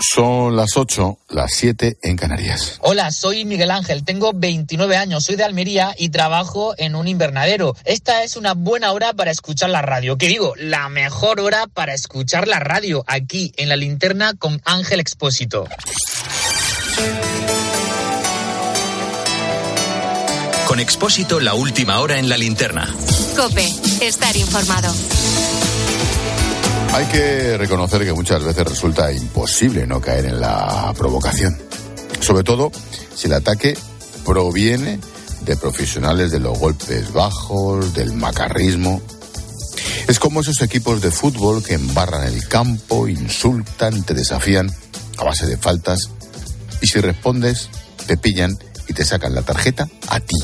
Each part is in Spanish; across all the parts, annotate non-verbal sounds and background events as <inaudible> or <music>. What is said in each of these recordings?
Son las 8, las 7 en Canarias. Hola, soy Miguel Ángel, tengo 29 años, soy de Almería y trabajo en un invernadero. Esta es una buena hora para escuchar la radio. ¿Qué digo? La mejor hora para escuchar la radio, aquí en la linterna con Ángel Expósito. Con Expósito, la última hora en la linterna. Cope, estar informado. Hay que reconocer que muchas veces resulta imposible no caer en la provocación. Sobre todo si el ataque proviene de profesionales de los golpes bajos, del macarrismo. Es como esos equipos de fútbol que embarran el campo, insultan, te desafían a base de faltas y si respondes te pillan y te sacan la tarjeta a ti.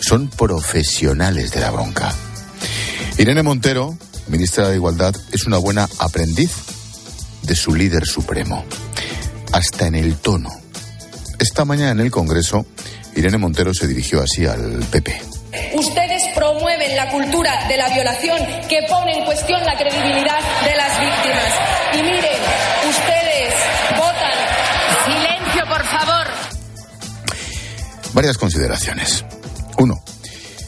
Son profesionales de la bronca. Irene Montero ministra de Igualdad, es una buena aprendiz de su líder supremo, hasta en el tono. Esta mañana en el Congreso, Irene Montero se dirigió así al PP. Ustedes promueven la cultura de la violación que pone en cuestión la credibilidad de las víctimas. Y miren, ustedes votan. Silencio, por favor. Varias consideraciones. Uno,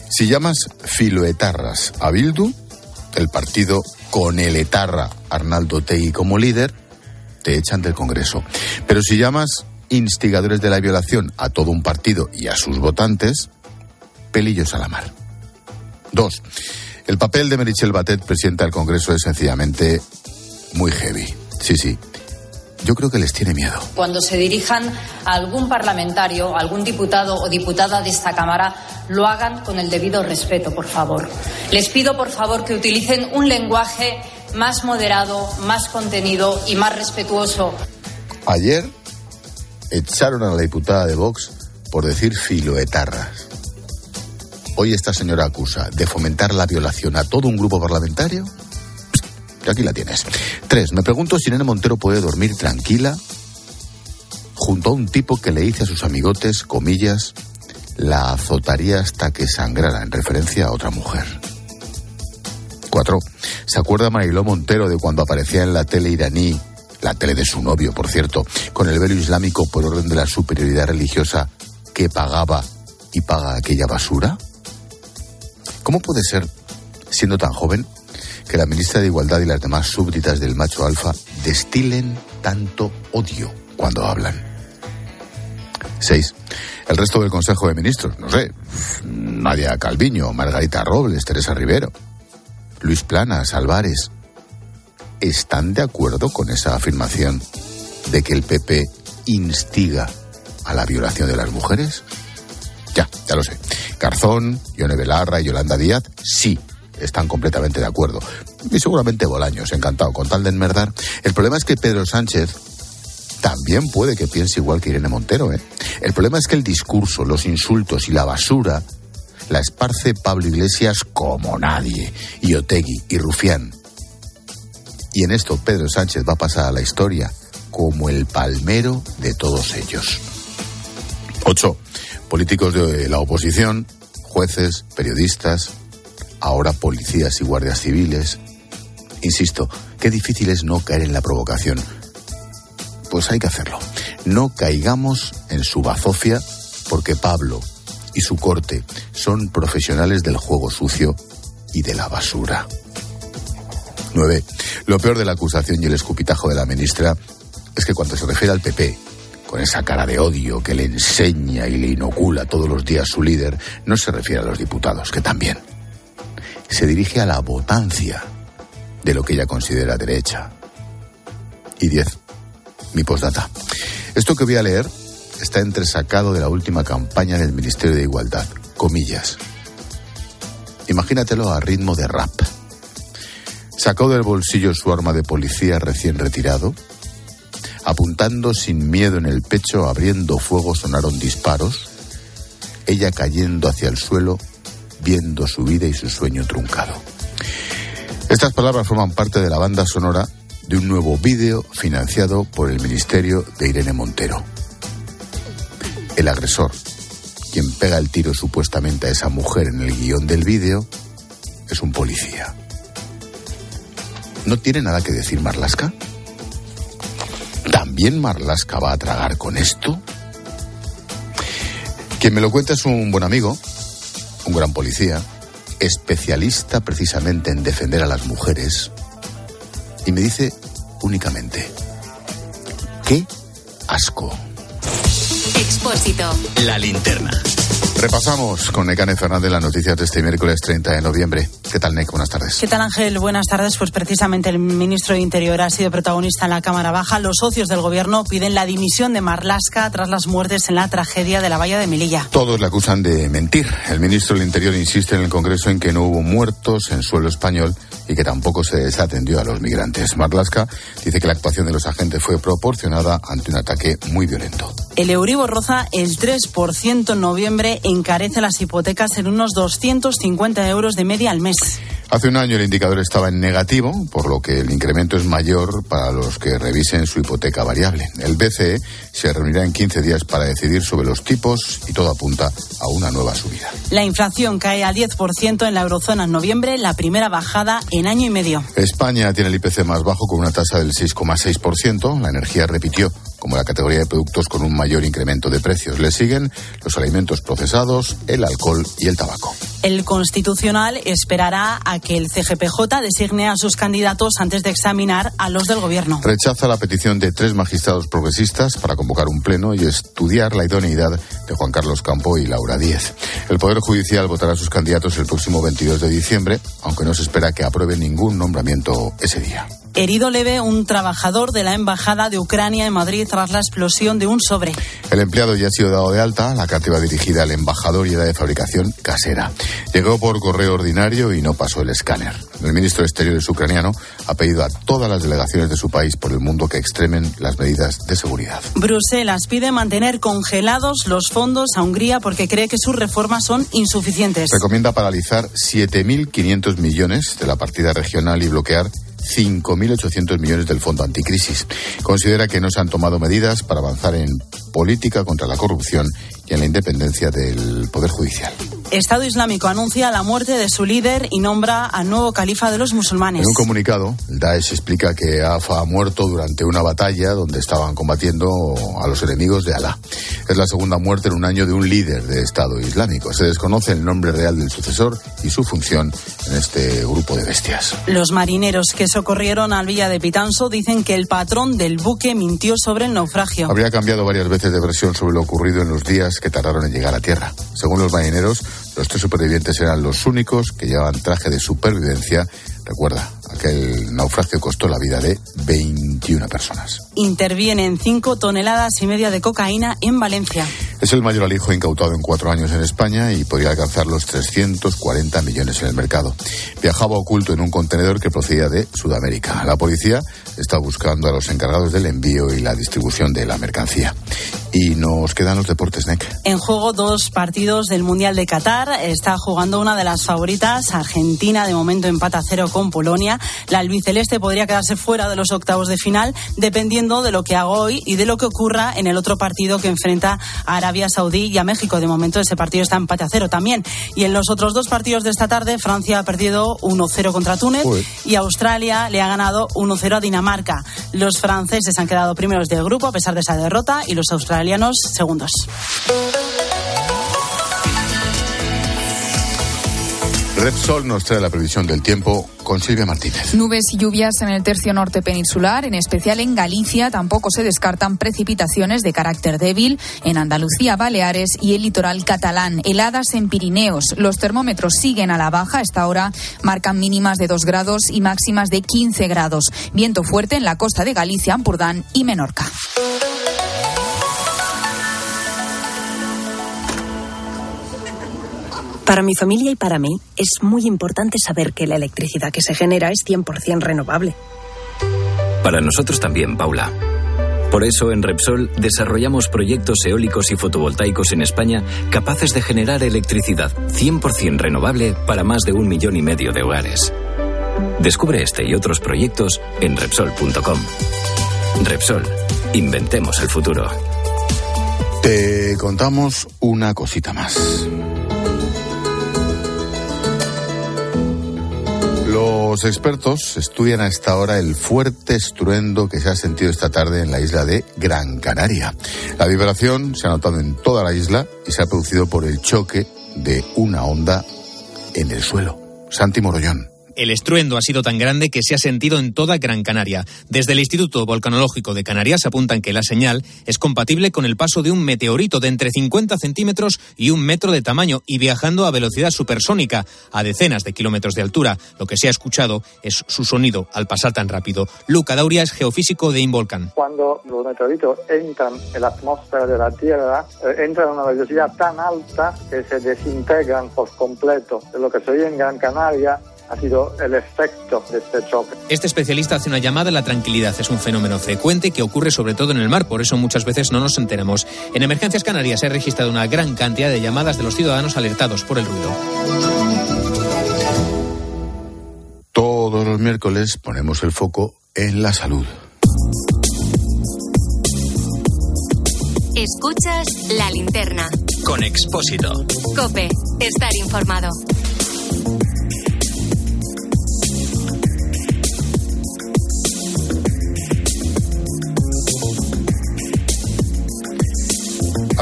si llamas filoetarras a Bildu, el partido con el etarra Arnaldo Tegui como líder, te echan del Congreso. Pero si llamas instigadores de la violación a todo un partido y a sus votantes, pelillos a la mar. Dos, el papel de Merichel Batet, presidenta del Congreso, es sencillamente muy heavy. Sí, sí, yo creo que les tiene miedo. Cuando se dirijan a algún parlamentario, algún diputado o diputada de esta Cámara, lo hagan con el debido respeto, por favor. Les pido, por favor, que utilicen un lenguaje más moderado, más contenido y más respetuoso. Ayer echaron a la diputada de Vox por decir filoetarras. Hoy esta señora acusa de fomentar la violación a todo un grupo parlamentario aquí la tienes. Tres, me pregunto si Nene Montero puede dormir tranquila junto a un tipo que le dice a sus amigotes, comillas, la azotaría hasta que sangrara, en referencia a otra mujer. Cuatro, ¿se acuerda Mariló Montero de cuando aparecía en la tele iraní, la tele de su novio, por cierto, con el velo islámico por orden de la superioridad religiosa que pagaba y paga aquella basura? ¿Cómo puede ser, siendo tan joven, que la ministra de Igualdad y las demás súbditas del macho alfa destilen tanto odio cuando hablan. 6. El resto del Consejo de Ministros, no sé, Nadia Calviño, Margarita Robles, Teresa Rivero, Luis Planas, Álvarez, ¿están de acuerdo con esa afirmación de que el PP instiga a la violación de las mujeres? Ya, ya lo sé. Garzón, Yone Belarra y Yolanda Díaz, sí, están completamente de acuerdo. Y seguramente Bolaños, encantado, con tal de enmerdar. El problema es que Pedro Sánchez también puede que piense igual que Irene Montero. ¿eh? El problema es que el discurso, los insultos y la basura la esparce Pablo Iglesias como nadie, y Otegui y Rufián. Y en esto Pedro Sánchez va a pasar a la historia como el palmero de todos ellos. 8. Políticos de la oposición, jueces, periodistas, ahora policías y guardias civiles. Insisto, qué difícil es no caer en la provocación. Pues hay que hacerlo. No caigamos en su bazofia porque Pablo y su corte son profesionales del juego sucio y de la basura. 9. Lo peor de la acusación y el escupitajo de la ministra es que cuando se refiere al PP, con esa cara de odio que le enseña y le inocula todos los días su líder, no se refiere a los diputados, que también se dirige a la votancia de lo que ella considera derecha. Y 10. Mi postdata. Esto que voy a leer está entresacado de la última campaña del Ministerio de Igualdad. Comillas. Imagínatelo a ritmo de rap. Sacó del bolsillo su arma de policía recién retirado. Apuntando sin miedo en el pecho, abriendo fuego, sonaron disparos. Ella cayendo hacia el suelo, viendo su vida y su sueño truncado. Estas palabras forman parte de la banda sonora de un nuevo vídeo financiado por el Ministerio de Irene Montero. El agresor, quien pega el tiro supuestamente a esa mujer en el guion del vídeo, es un policía. ¿No tiene nada que decir Marlasca? ¿también Marlasca va a tragar con esto? Quien me lo cuenta es un buen amigo, un gran policía, especialista precisamente en defender a las mujeres, y me dice únicamente, qué asco. Expósito. La linterna. Repasamos con Necane Fernández las noticias de este miércoles 30 de noviembre. ¿Qué tal, Nec? Buenas tardes. ¿Qué tal, Ángel? Buenas tardes. Pues precisamente el ministro de Interior ha sido protagonista en la Cámara Baja. Los socios del gobierno piden la dimisión de Marlasca tras las muertes en la tragedia de la valla de Melilla. Todos le acusan de mentir. El ministro del Interior insiste en el Congreso en que no hubo muertos en suelo español y que tampoco se desatendió a los migrantes. Marlaska dice que la actuación de los agentes fue proporcionada ante un ataque muy violento. El Euribor roza el 3% en noviembre, encarece las hipotecas en unos 250 euros de media al mes. Hace un año el indicador estaba en negativo, por lo que el incremento es mayor para los que revisen su hipoteca variable. El BCE se reunirá en 15 días para decidir sobre los tipos y todo apunta a una nueva subida. La inflación cae al 10% en la eurozona en noviembre, la primera bajada en año y medio. España tiene el IPC más bajo con una tasa del 6,6%. La energía repitió como la categoría de productos con un mayor incremento de precios. Le siguen los alimentos procesados, el alcohol y el tabaco. El Constitucional esperará a que el CGPJ designe a sus candidatos antes de examinar a los del Gobierno. Rechaza la petición de tres magistrados progresistas para convocar un pleno y estudiar la idoneidad de Juan Carlos Campo y Laura Díez. El Poder Judicial votará a sus candidatos el próximo 22 de diciembre, aunque no se espera que apruebe ningún nombramiento ese día. Herido leve un trabajador de la Embajada de Ucrania en Madrid tras la explosión de un sobre. El empleado ya ha sido dado de alta. La carta iba dirigida al embajador y era de fabricación casera. Llegó por correo ordinario y no pasó el escáner. El ministro de Exteriores ucraniano ha pedido a todas las delegaciones de su país por el mundo que extremen las medidas de seguridad. Bruselas pide mantener congelados los fondos a Hungría porque cree que sus reformas son insuficientes. Recomienda paralizar 7.500 millones de la partida regional y bloquear 5.800 millones del Fondo Anticrisis. Considera que no se han tomado medidas para avanzar en política contra la corrupción y en la independencia del Poder Judicial. Estado Islámico anuncia la muerte de su líder y nombra al nuevo califa de los musulmanes. En un comunicado, el Daesh explica que Afa ha muerto durante una batalla donde estaban combatiendo a los enemigos de Alá. Es la segunda muerte en un año de un líder de Estado Islámico. Se desconoce el nombre real del sucesor y su función en este grupo de bestias. Los marineros que socorrieron al Villa de Pitanso dicen que el patrón del buque mintió sobre el naufragio. Habría cambiado varias veces de versión sobre lo ocurrido en los días que tardaron en llegar a tierra. Según los marineros, los tres supervivientes eran los únicos que llevaban traje de supervivencia. Recuerda, aquel naufragio costó la vida de 21 personas. Intervienen 5 toneladas y media de cocaína en Valencia. Es el mayor alijo incautado en cuatro años en España y podría alcanzar los 340 millones en el mercado. Viajaba oculto en un contenedor que procedía de Sudamérica. La policía está buscando a los encargados del envío y la distribución de la mercancía. Y nos quedan los deportes, NEC. En juego dos partidos del Mundial de Qatar. Está jugando una de las favoritas, Argentina, de momento empata cero con Polonia. La albiceleste podría quedarse fuera de los octavos de final, dependiendo de lo que haga hoy y de lo que ocurra en el otro partido que enfrenta a Arabia Saudí y a México. De momento ese partido está empate a cero también. Y en los otros dos partidos de esta tarde, Francia ha perdido 1-0 contra Túnez Uy. y Australia le ha ganado 1-0 a Dinamarca. Los franceses han quedado primeros del grupo a pesar de esa derrota y los australianos segundos. Repsol nos trae la previsión del tiempo con Silvia Martínez. Nubes y lluvias en el tercio norte peninsular, en especial en Galicia. Tampoco se descartan precipitaciones de carácter débil en Andalucía, Baleares y el litoral catalán. Heladas en Pirineos. Los termómetros siguen a la baja. Esta hora marcan mínimas de 2 grados y máximas de 15 grados. Viento fuerte en la costa de Galicia, Ampurdán y Menorca. Para mi familia y para mí es muy importante saber que la electricidad que se genera es 100% renovable. Para nosotros también, Paula. Por eso en Repsol desarrollamos proyectos eólicos y fotovoltaicos en España capaces de generar electricidad 100% renovable para más de un millón y medio de hogares. Descubre este y otros proyectos en Repsol.com. Repsol, inventemos el futuro. Te contamos una cosita más. Los expertos estudian a esta hora el fuerte estruendo que se ha sentido esta tarde en la isla de Gran Canaria. La vibración se ha notado en toda la isla y se ha producido por el choque de una onda en el suelo. Santi Morollón. El estruendo ha sido tan grande que se ha sentido en toda Gran Canaria. Desde el Instituto Volcanológico de Canarias apuntan que la señal es compatible con el paso de un meteorito de entre 50 centímetros y un metro de tamaño y viajando a velocidad supersónica, a decenas de kilómetros de altura. Lo que se ha escuchado es su sonido al pasar tan rápido. Luca Dauria es geofísico de Involcan. Cuando los meteoritos entran en la atmósfera de la Tierra, eh, entran a una velocidad tan alta que se desintegran por completo. Lo que se oye en Gran Canaria ha sido el efecto de este choque. Este especialista hace una llamada a la tranquilidad. Es un fenómeno frecuente que ocurre sobre todo en el mar, por eso muchas veces no nos enteramos. En Emergencias Canarias se ha registrado una gran cantidad de llamadas de los ciudadanos alertados por el ruido. Todos los miércoles ponemos el foco en la salud. Escuchas la linterna. Con Expósito. Cope, estar informado.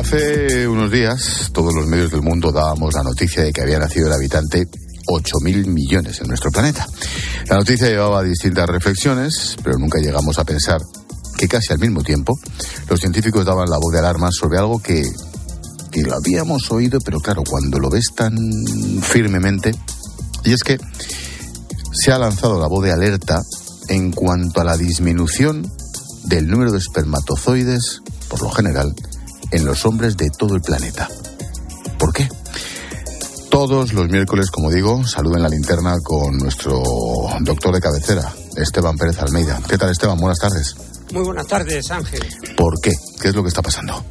Hace unos días todos los medios del mundo dábamos la noticia de que había nacido el habitante 8.000 millones en nuestro planeta. La noticia llevaba distintas reflexiones, pero nunca llegamos a pensar que casi al mismo tiempo los científicos daban la voz de alarma sobre algo que, que lo habíamos oído, pero claro, cuando lo ves tan firmemente, y es que se ha lanzado la voz de alerta en cuanto a la disminución del número de espermatozoides, por lo general, en los hombres de todo el planeta. ¿Por qué? Todos los miércoles, como digo, saluden la linterna con nuestro doctor de cabecera, Esteban Pérez Almeida. ¿Qué tal, Esteban? Buenas tardes. Muy buenas tardes, Ángel. ¿Por qué? ¿Qué es lo que está pasando?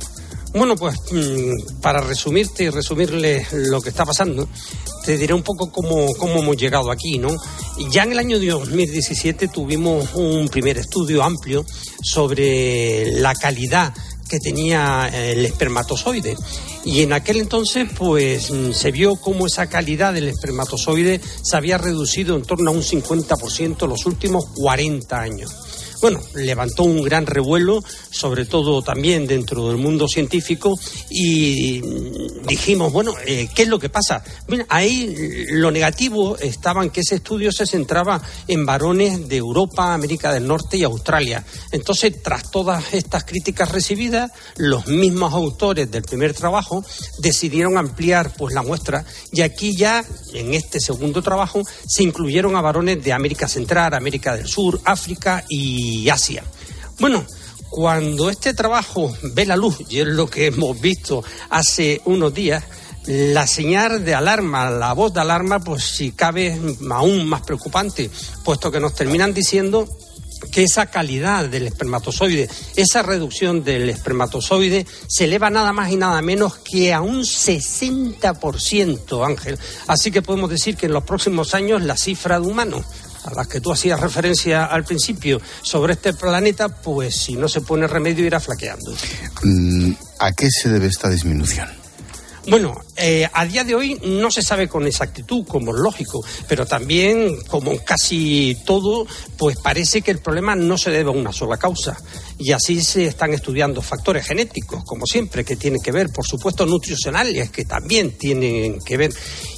Bueno, pues mm, para resumirte y resumirle lo que está pasando, te diré un poco cómo, cómo hemos llegado aquí, ¿no? Ya en el año 2017 tuvimos un primer estudio amplio sobre la calidad que tenía el espermatozoide. Y en aquel entonces, pues se vio cómo esa calidad del espermatozoide se había reducido en torno a un 50% los últimos 40 años bueno, levantó un gran revuelo, sobre todo también dentro del mundo científico, y dijimos, bueno, eh, ¿qué es lo que pasa? Ahí lo negativo estaba en que ese estudio se centraba en varones de Europa, América del Norte y Australia. Entonces, tras todas estas críticas recibidas, los mismos autores del primer trabajo decidieron ampliar pues la muestra y aquí ya en este segundo trabajo se incluyeron a varones de América Central, América del Sur, África y Asia. Bueno, cuando este trabajo ve la luz, y es lo que hemos visto hace unos días, la señal de alarma, la voz de alarma, pues si cabe aún más preocupante, puesto que nos terminan diciendo que esa calidad del espermatozoide, esa reducción del espermatozoide se eleva nada más y nada menos que a un 60%, Ángel. Así que podemos decir que en los próximos años la cifra de humanos a las que tú hacías referencia al principio sobre este planeta, pues si no se pone remedio irá flaqueando. Mm, ¿A qué se debe esta disminución? Bueno, eh, a día de hoy no se sabe con exactitud, como es lógico, pero también, como casi todo, pues parece que el problema no se debe a una sola causa. Y así se están estudiando factores genéticos, como siempre, que tienen que ver, por supuesto, nutricionales, que también tienen que ver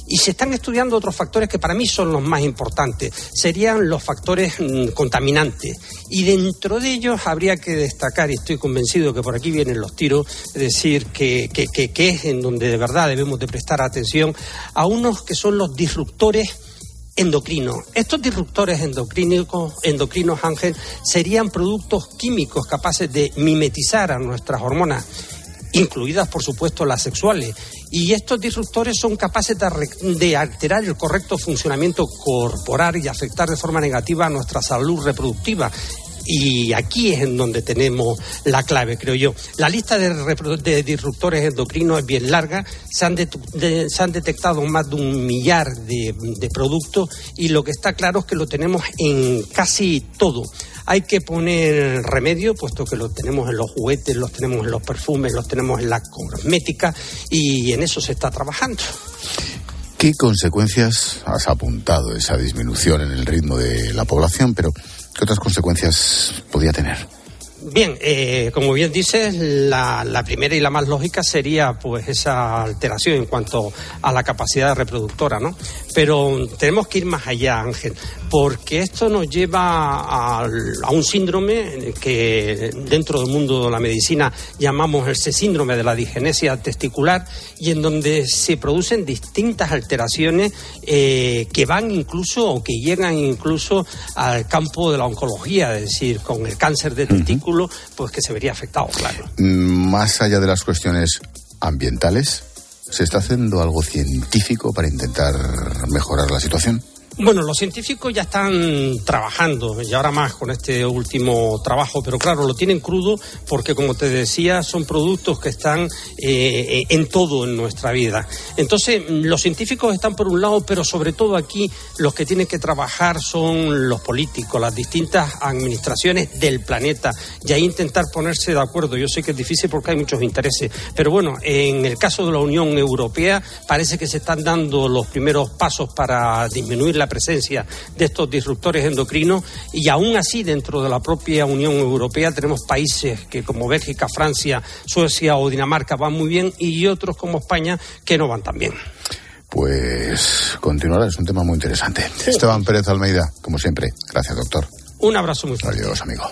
y se están estudiando otros factores que para mí son los más importantes. Serían los factores mm, contaminantes. Y dentro de ellos habría que destacar, y estoy convencido que por aquí vienen los tiros, es decir, que, que, que, es en donde de verdad debemos de prestar atención a unos que son los disruptores endocrinos. Estos disruptores endocrinos, endocrinos, Ángel, serían productos químicos capaces de mimetizar a nuestras hormonas incluidas por supuesto las sexuales. Y estos disruptores son capaces de, alterar el correcto funcionamiento corporal y afectar de forma negativa a nuestra salud reproductiva. Y aquí es en donde tenemos la clave, creo yo. La lista de, disruptores endocrinos es bien larga. Se han, se han detectado más de un millar de, de productos y lo que está claro es que lo tenemos en casi todo. Hay que poner remedio, puesto que lo tenemos en los juguetes, los tenemos en los perfumes, los tenemos en la cosmética y en eso se está trabajando. ¿Qué consecuencias has apuntado esa disminución en el ritmo de la población? Pero ¿qué otras consecuencias podría tener? Bien, eh, como bien dices, la, la, primera y la más lógica sería pues esa alteración en cuanto a la capacidad reproductora, ¿no? Pero tenemos que ir más allá, Ángel, porque esto nos lleva a, a un síndrome que dentro del mundo de la medicina llamamos ese síndrome de la digenesia testicular y en donde se producen distintas alteraciones eh, que van incluso o que llegan incluso al campo de la oncología, es decir, con el cáncer de testículo, pues que se vería afectado, claro. Más allá de las cuestiones ambientales, ¿se está haciendo algo científico para intentar mejorar la situación? Bueno, los científicos ya están trabajando, y ahora más con este último trabajo, pero claro, lo tienen crudo porque, como te decía, son productos que están eh, en todo en nuestra vida. Entonces, los científicos están por un lado, pero sobre todo aquí los que tienen que trabajar son los políticos, las distintas administraciones del planeta, y ahí intentar ponerse de acuerdo. Yo sé que es difícil porque hay muchos intereses, pero bueno, en el caso de la Unión Europea parece que se están dando los primeros pasos para disminuir la presencia de estos disruptores endocrinos y aún así dentro de la propia Unión Europea tenemos países que como Bélgica, Francia, Suecia o Dinamarca van muy bien y otros como España que no van tan bien. Pues continuará, es un tema muy interesante. Sí. Esteban Pérez Almeida, como siempre. Gracias, doctor. Un abrazo muy fuerte. Adiós, amigo.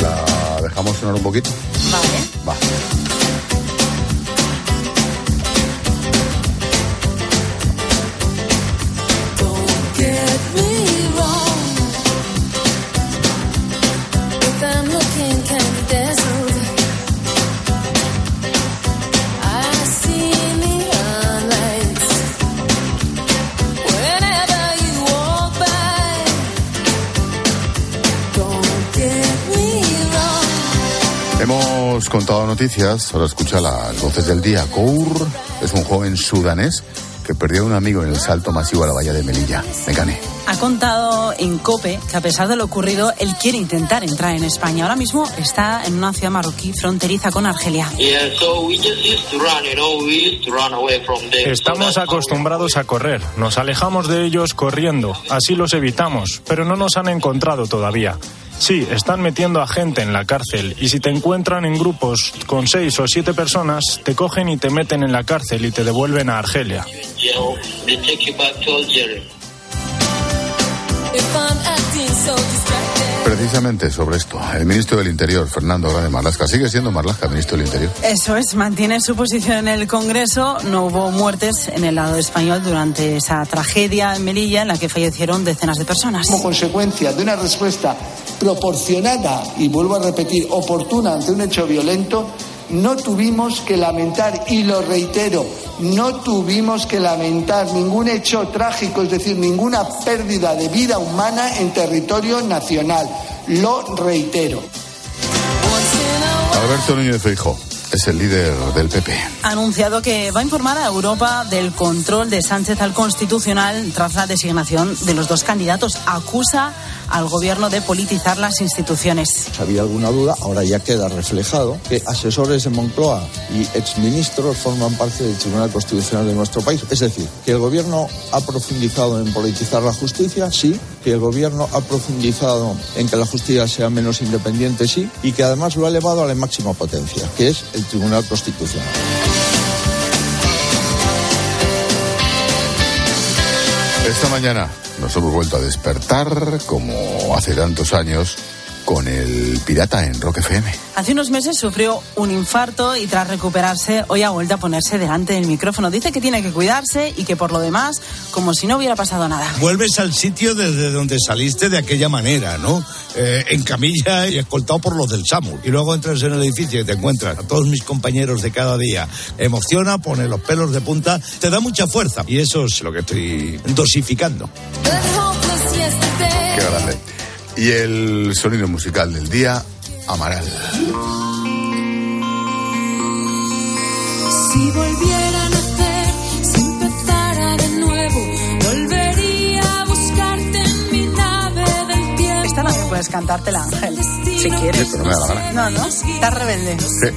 ¿La dejamos sonar un poquito? Vale. Va. Contado noticias, ahora escucha las voces del día. Kour es un joven sudanés que perdió a un amigo en el salto masivo a la bahía de Melilla. Mecane. Ha contado en COPE que a pesar de lo ocurrido, él quiere intentar entrar en España. Ahora mismo está en una ciudad marroquí fronteriza con Argelia. Estamos acostumbrados a correr, nos alejamos de ellos corriendo, así los evitamos, pero no nos han encontrado todavía. Sí, están metiendo a gente en la cárcel y si te encuentran en grupos con seis o siete personas, te cogen y te meten en la cárcel y te devuelven a Argelia. Precisamente sobre esto, el ministro del Interior, Fernando Grande Marlasca, sigue siendo Marlasca, ministro del Interior. Eso es, mantiene su posición en el Congreso. No hubo muertes en el lado español durante esa tragedia en Melilla en la que fallecieron decenas de personas. Como consecuencia de una respuesta proporcionada y vuelvo a repetir, oportuna ante un hecho violento, no tuvimos que lamentar, y lo reitero, no tuvimos que lamentar ningún hecho trágico, es decir, ninguna pérdida de vida humana en territorio nacional. Lo reitero. Alberto Núñez Feijóo es el líder del PP. Ha anunciado que va a informar a Europa del control de Sánchez al Constitucional tras la designación de los dos candidatos. Acusa al gobierno de politizar las instituciones. Si había alguna duda, ahora ya queda reflejado que asesores de Moncloa y exministros forman parte del Tribunal Constitucional de nuestro país. Es decir, que el gobierno ha profundizado en politizar la justicia, sí, que el gobierno ha profundizado en que la justicia sea menos independiente, sí, y que además lo ha elevado a la máxima potencia, que es el Tribunal Constitucional. Esta mañana nos hemos vuelto a despertar, como hace tantos años, con el pirata en Rock FM. Hace unos meses sufrió un infarto y tras recuperarse hoy ha vuelto a ponerse delante del micrófono. Dice que tiene que cuidarse y que por lo demás, como si no hubiera pasado nada. Vuelves al sitio desde donde saliste de aquella manera, ¿no? Eh, en camilla y escoltado por los del SAMU. Y luego entras en el edificio y te encuentras a todos mis compañeros de cada día. Emociona, pone los pelos de punta, te da mucha fuerza. Y eso es lo que estoy dosificando. Qué grande. Y el sonido musical del día, Amaral. Si volviera a nacer, si empezara de nuevo, volvería a buscarte en mi nave del tiempo. Esta también puedes cantártela, Ángel. Si quieres. Sí, pero no me da la gana. No, no. Estás rebelde. Sí.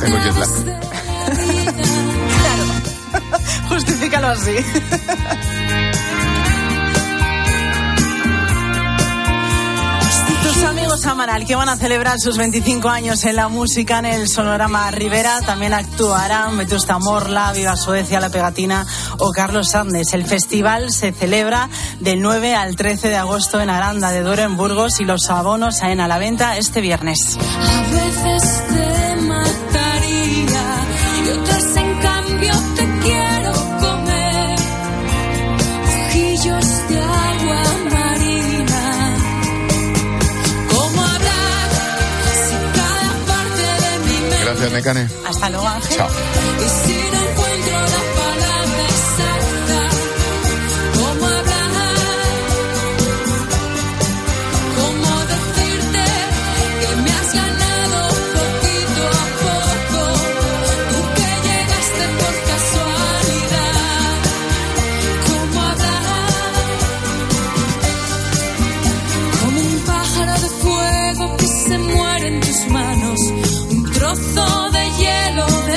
Tengo jet lag. Justifícalo así. <laughs> Amigos Amaral, que van a celebrar sus 25 años en la música en el Sonorama Rivera, también actuarán Vetusta Morla, Viva Suecia, La Pegatina o Carlos Sandes. El festival se celebra del 9 al 13 de agosto en Aranda de Duero, en Burgos, y los abonos salen a la venta este viernes. A veces te mataría y en cambio Gracias. Hasta luego, Ángel. Chao.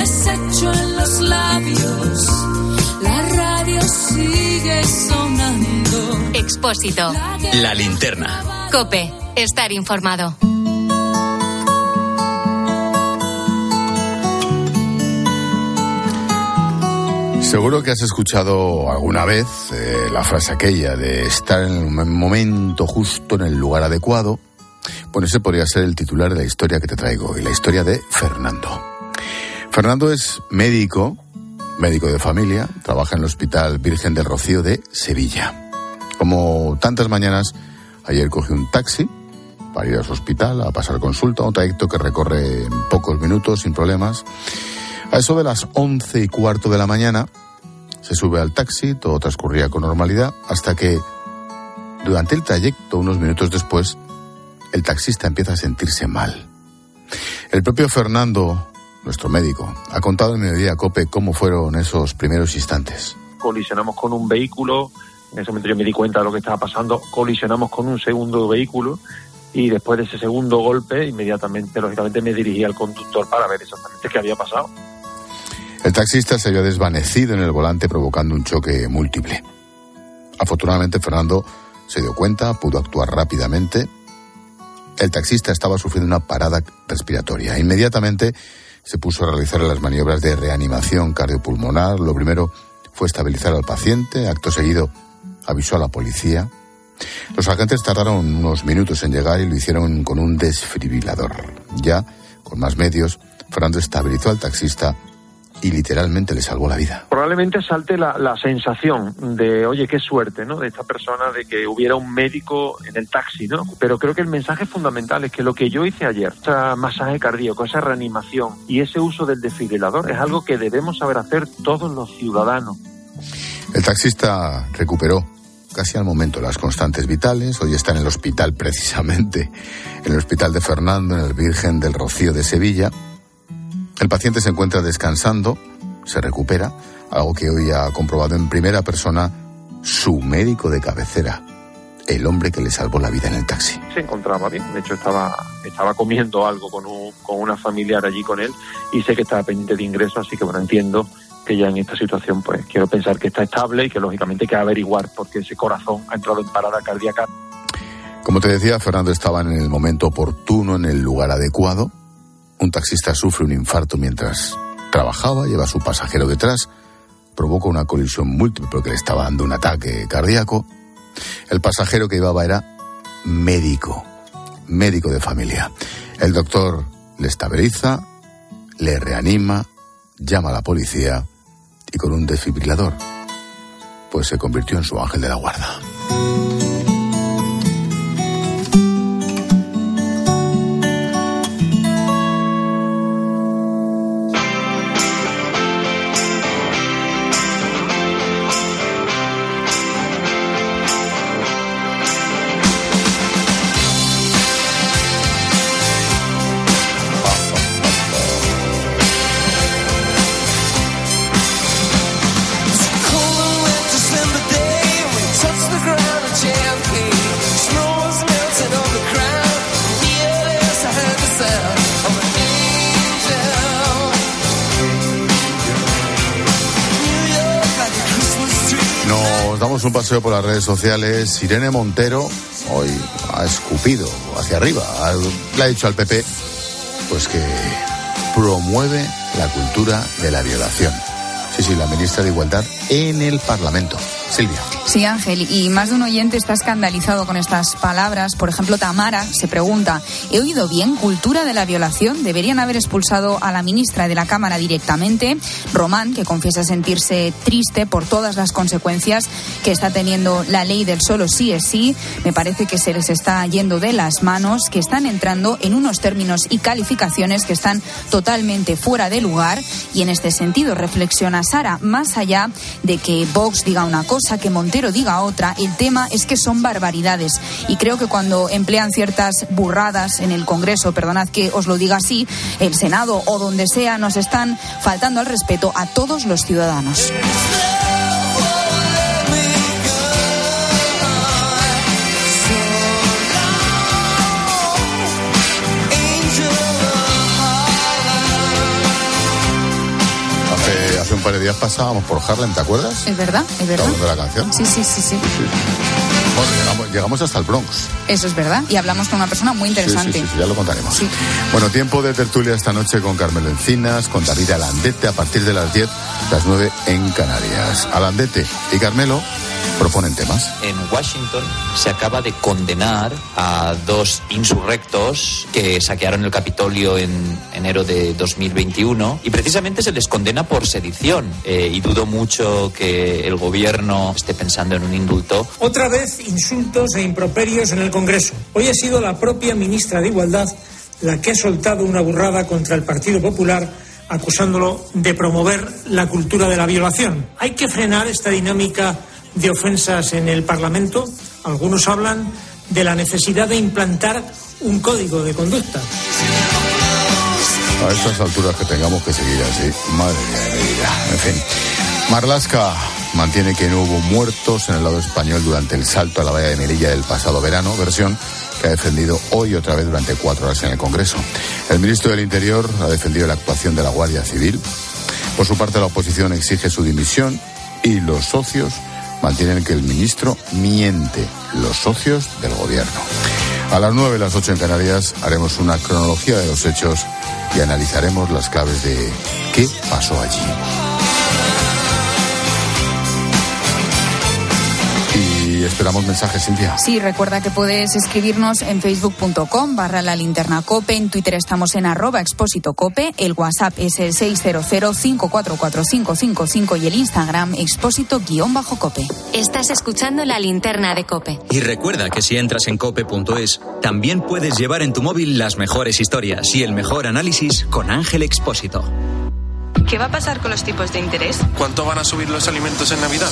Hielo deshecho en los labios. La radio sigue sonando. Expósito. La linterna. Cope. Estar informado. Seguro que has escuchado alguna vez eh, la frase aquella de estar en el momento justo en el lugar adecuado. Bueno, ese podría ser el titular de la historia que te traigo hoy, la historia de Fernando. Fernando es médico, médico de familia, trabaja en el Hospital Virgen del Rocío de Sevilla. Como tantas mañanas, ayer cogió un taxi para ir a su hospital a pasar consulta, un trayecto que recorre en pocos minutos sin problemas. A eso de las once y cuarto de la mañana, se sube al taxi, todo transcurría con normalidad, hasta que, durante el trayecto, unos minutos después, el taxista empieza a sentirse mal. El propio Fernando, nuestro médico, ha contado en Mediodía Cope cómo fueron esos primeros instantes. colisionamos con un vehículo, en ese momento yo me di cuenta de lo que estaba pasando, colisionamos con un segundo vehículo y después de ese segundo golpe inmediatamente, lógicamente, me dirigí al conductor para ver exactamente qué había pasado. El taxista se había desvanecido en el volante provocando un choque múltiple. Afortunadamente Fernando se dio cuenta, pudo actuar rápidamente. El taxista estaba sufriendo una parada respiratoria. Inmediatamente se puso a realizar las maniobras de reanimación cardiopulmonar. Lo primero fue estabilizar al paciente. Acto seguido avisó a la policía. Los agentes tardaron unos minutos en llegar y lo hicieron con un desfibrilador. Ya, con más medios, Fernando estabilizó al taxista y literalmente le salvó la vida. Probablemente salte la, la sensación de, oye, qué suerte, ¿no? De esta persona, de que hubiera un médico en el taxi, ¿no? Pero creo que el mensaje fundamental es que lo que yo hice ayer, ese masaje cardíaco, esa reanimación y ese uso del desfibrilador es algo que debemos saber hacer todos los ciudadanos. El taxista recuperó casi al momento las constantes vitales. Hoy está en el hospital <laughs> precisamente, en el hospital de Fernando, en el Virgen del Rocío de Sevilla. El paciente se encuentra descansando, se recupera, algo que hoy ha comprobado en primera persona su médico de cabecera, el hombre que le salvó la vida en el taxi. Se encontraba bien, de hecho estaba, estaba comiendo algo con, un, con una familiar allí con él y sé que estaba pendiente de ingreso, así que bueno, entiendo que ya en esta situación pues quiero pensar que está estable y que lógicamente hay que averiguar porque ese corazón ha entrado en parada cardíaca. Como te decía, Fernando estaba en el momento oportuno, en el lugar adecuado. Un taxista sufre un infarto mientras trabajaba, lleva a su pasajero detrás, provoca una colisión múltiple porque le estaba dando un ataque cardíaco. El pasajero que llevaba era médico, médico de familia. El doctor le estabiliza, le reanima, llama a la policía y con un desfibrilador, pues se convirtió en su ángel de la guarda. Paseo por las redes sociales. Irene Montero hoy ha escupido hacia arriba. Le ha dicho al PP pues que promueve la cultura de la violación. Sí, sí, la ministra de Igualdad en el Parlamento. Silvia. Sí, Ángel, y más de un oyente está escandalizado con estas palabras. Por ejemplo, Tamara se pregunta, ¿he oído bien? ¿Cultura de la violación? ¿Deberían haber expulsado a la ministra de la Cámara directamente? Román, que confiesa sentirse triste por todas las consecuencias que está teniendo la ley del solo sí es sí, me parece que se les está yendo de las manos, que están entrando en unos términos y calificaciones que están totalmente fuera de lugar. Y en este sentido, reflexiona Sara, más allá de que Vox diga una cosa, que Montero diga otra, el tema es que son barbaridades. Y creo que cuando emplean ciertas burradas en el Congreso, perdonad que os lo diga así, el Senado o donde sea, nos están faltando al respeto a todos los ciudadanos. Días pasábamos por Harlem, ¿te acuerdas? Es verdad, es verdad. De la canción. Sí, sí, sí, sí. Bueno, llegamos, llegamos hasta el Bronx. Eso es verdad. Y hablamos con una persona muy interesante. Sí, ya lo contaremos. Bueno, tiempo de tertulia esta noche con Carmelo Encinas, con David Alandete a partir de las 10, las 9 en Canarias. Alandete y Carmelo proponen temas. En Washington se acaba de condenar a dos insurrectos que saquearon el Capitolio en enero de 2021 y precisamente se les condena por sedición. Eh, y dudo mucho que el gobierno esté pensando en un indulto. Otra vez insultos e improperios en el Congreso. Hoy ha sido la propia ministra de Igualdad la que ha soltado una burrada contra el Partido Popular acusándolo de promover la cultura de la violación. Hay que frenar esta dinámica de ofensas en el Parlamento. Algunos hablan de la necesidad de implantar un código de conducta. A estas alturas que tengamos que seguir así, madre mía. En fin, Marlasca mantiene que no hubo muertos en el lado español durante el salto a la valla de Melilla del pasado verano, versión que ha defendido hoy otra vez durante cuatro horas en el Congreso. El ministro del Interior ha defendido la actuación de la Guardia Civil. Por su parte, la oposición exige su dimisión y los socios mantienen que el ministro miente, los socios del gobierno. A las nueve, las ocho en Canarias, haremos una cronología de los hechos y analizaremos las claves de qué pasó allí. Esperamos mensajes, Silvia. Sí, recuerda que puedes escribirnos en facebook.com barra la linterna cope, en Twitter estamos en arroba expósito cope, el WhatsApp es el 600-544-555 y el Instagram expósito guion bajo cope. Estás escuchando la linterna de Cope. Y recuerda que si entras en cope.es, también puedes llevar en tu móvil las mejores historias y el mejor análisis con Ángel Expósito. ¿Qué va a pasar con los tipos de interés? ¿Cuánto van a subir los alimentos en Navidad?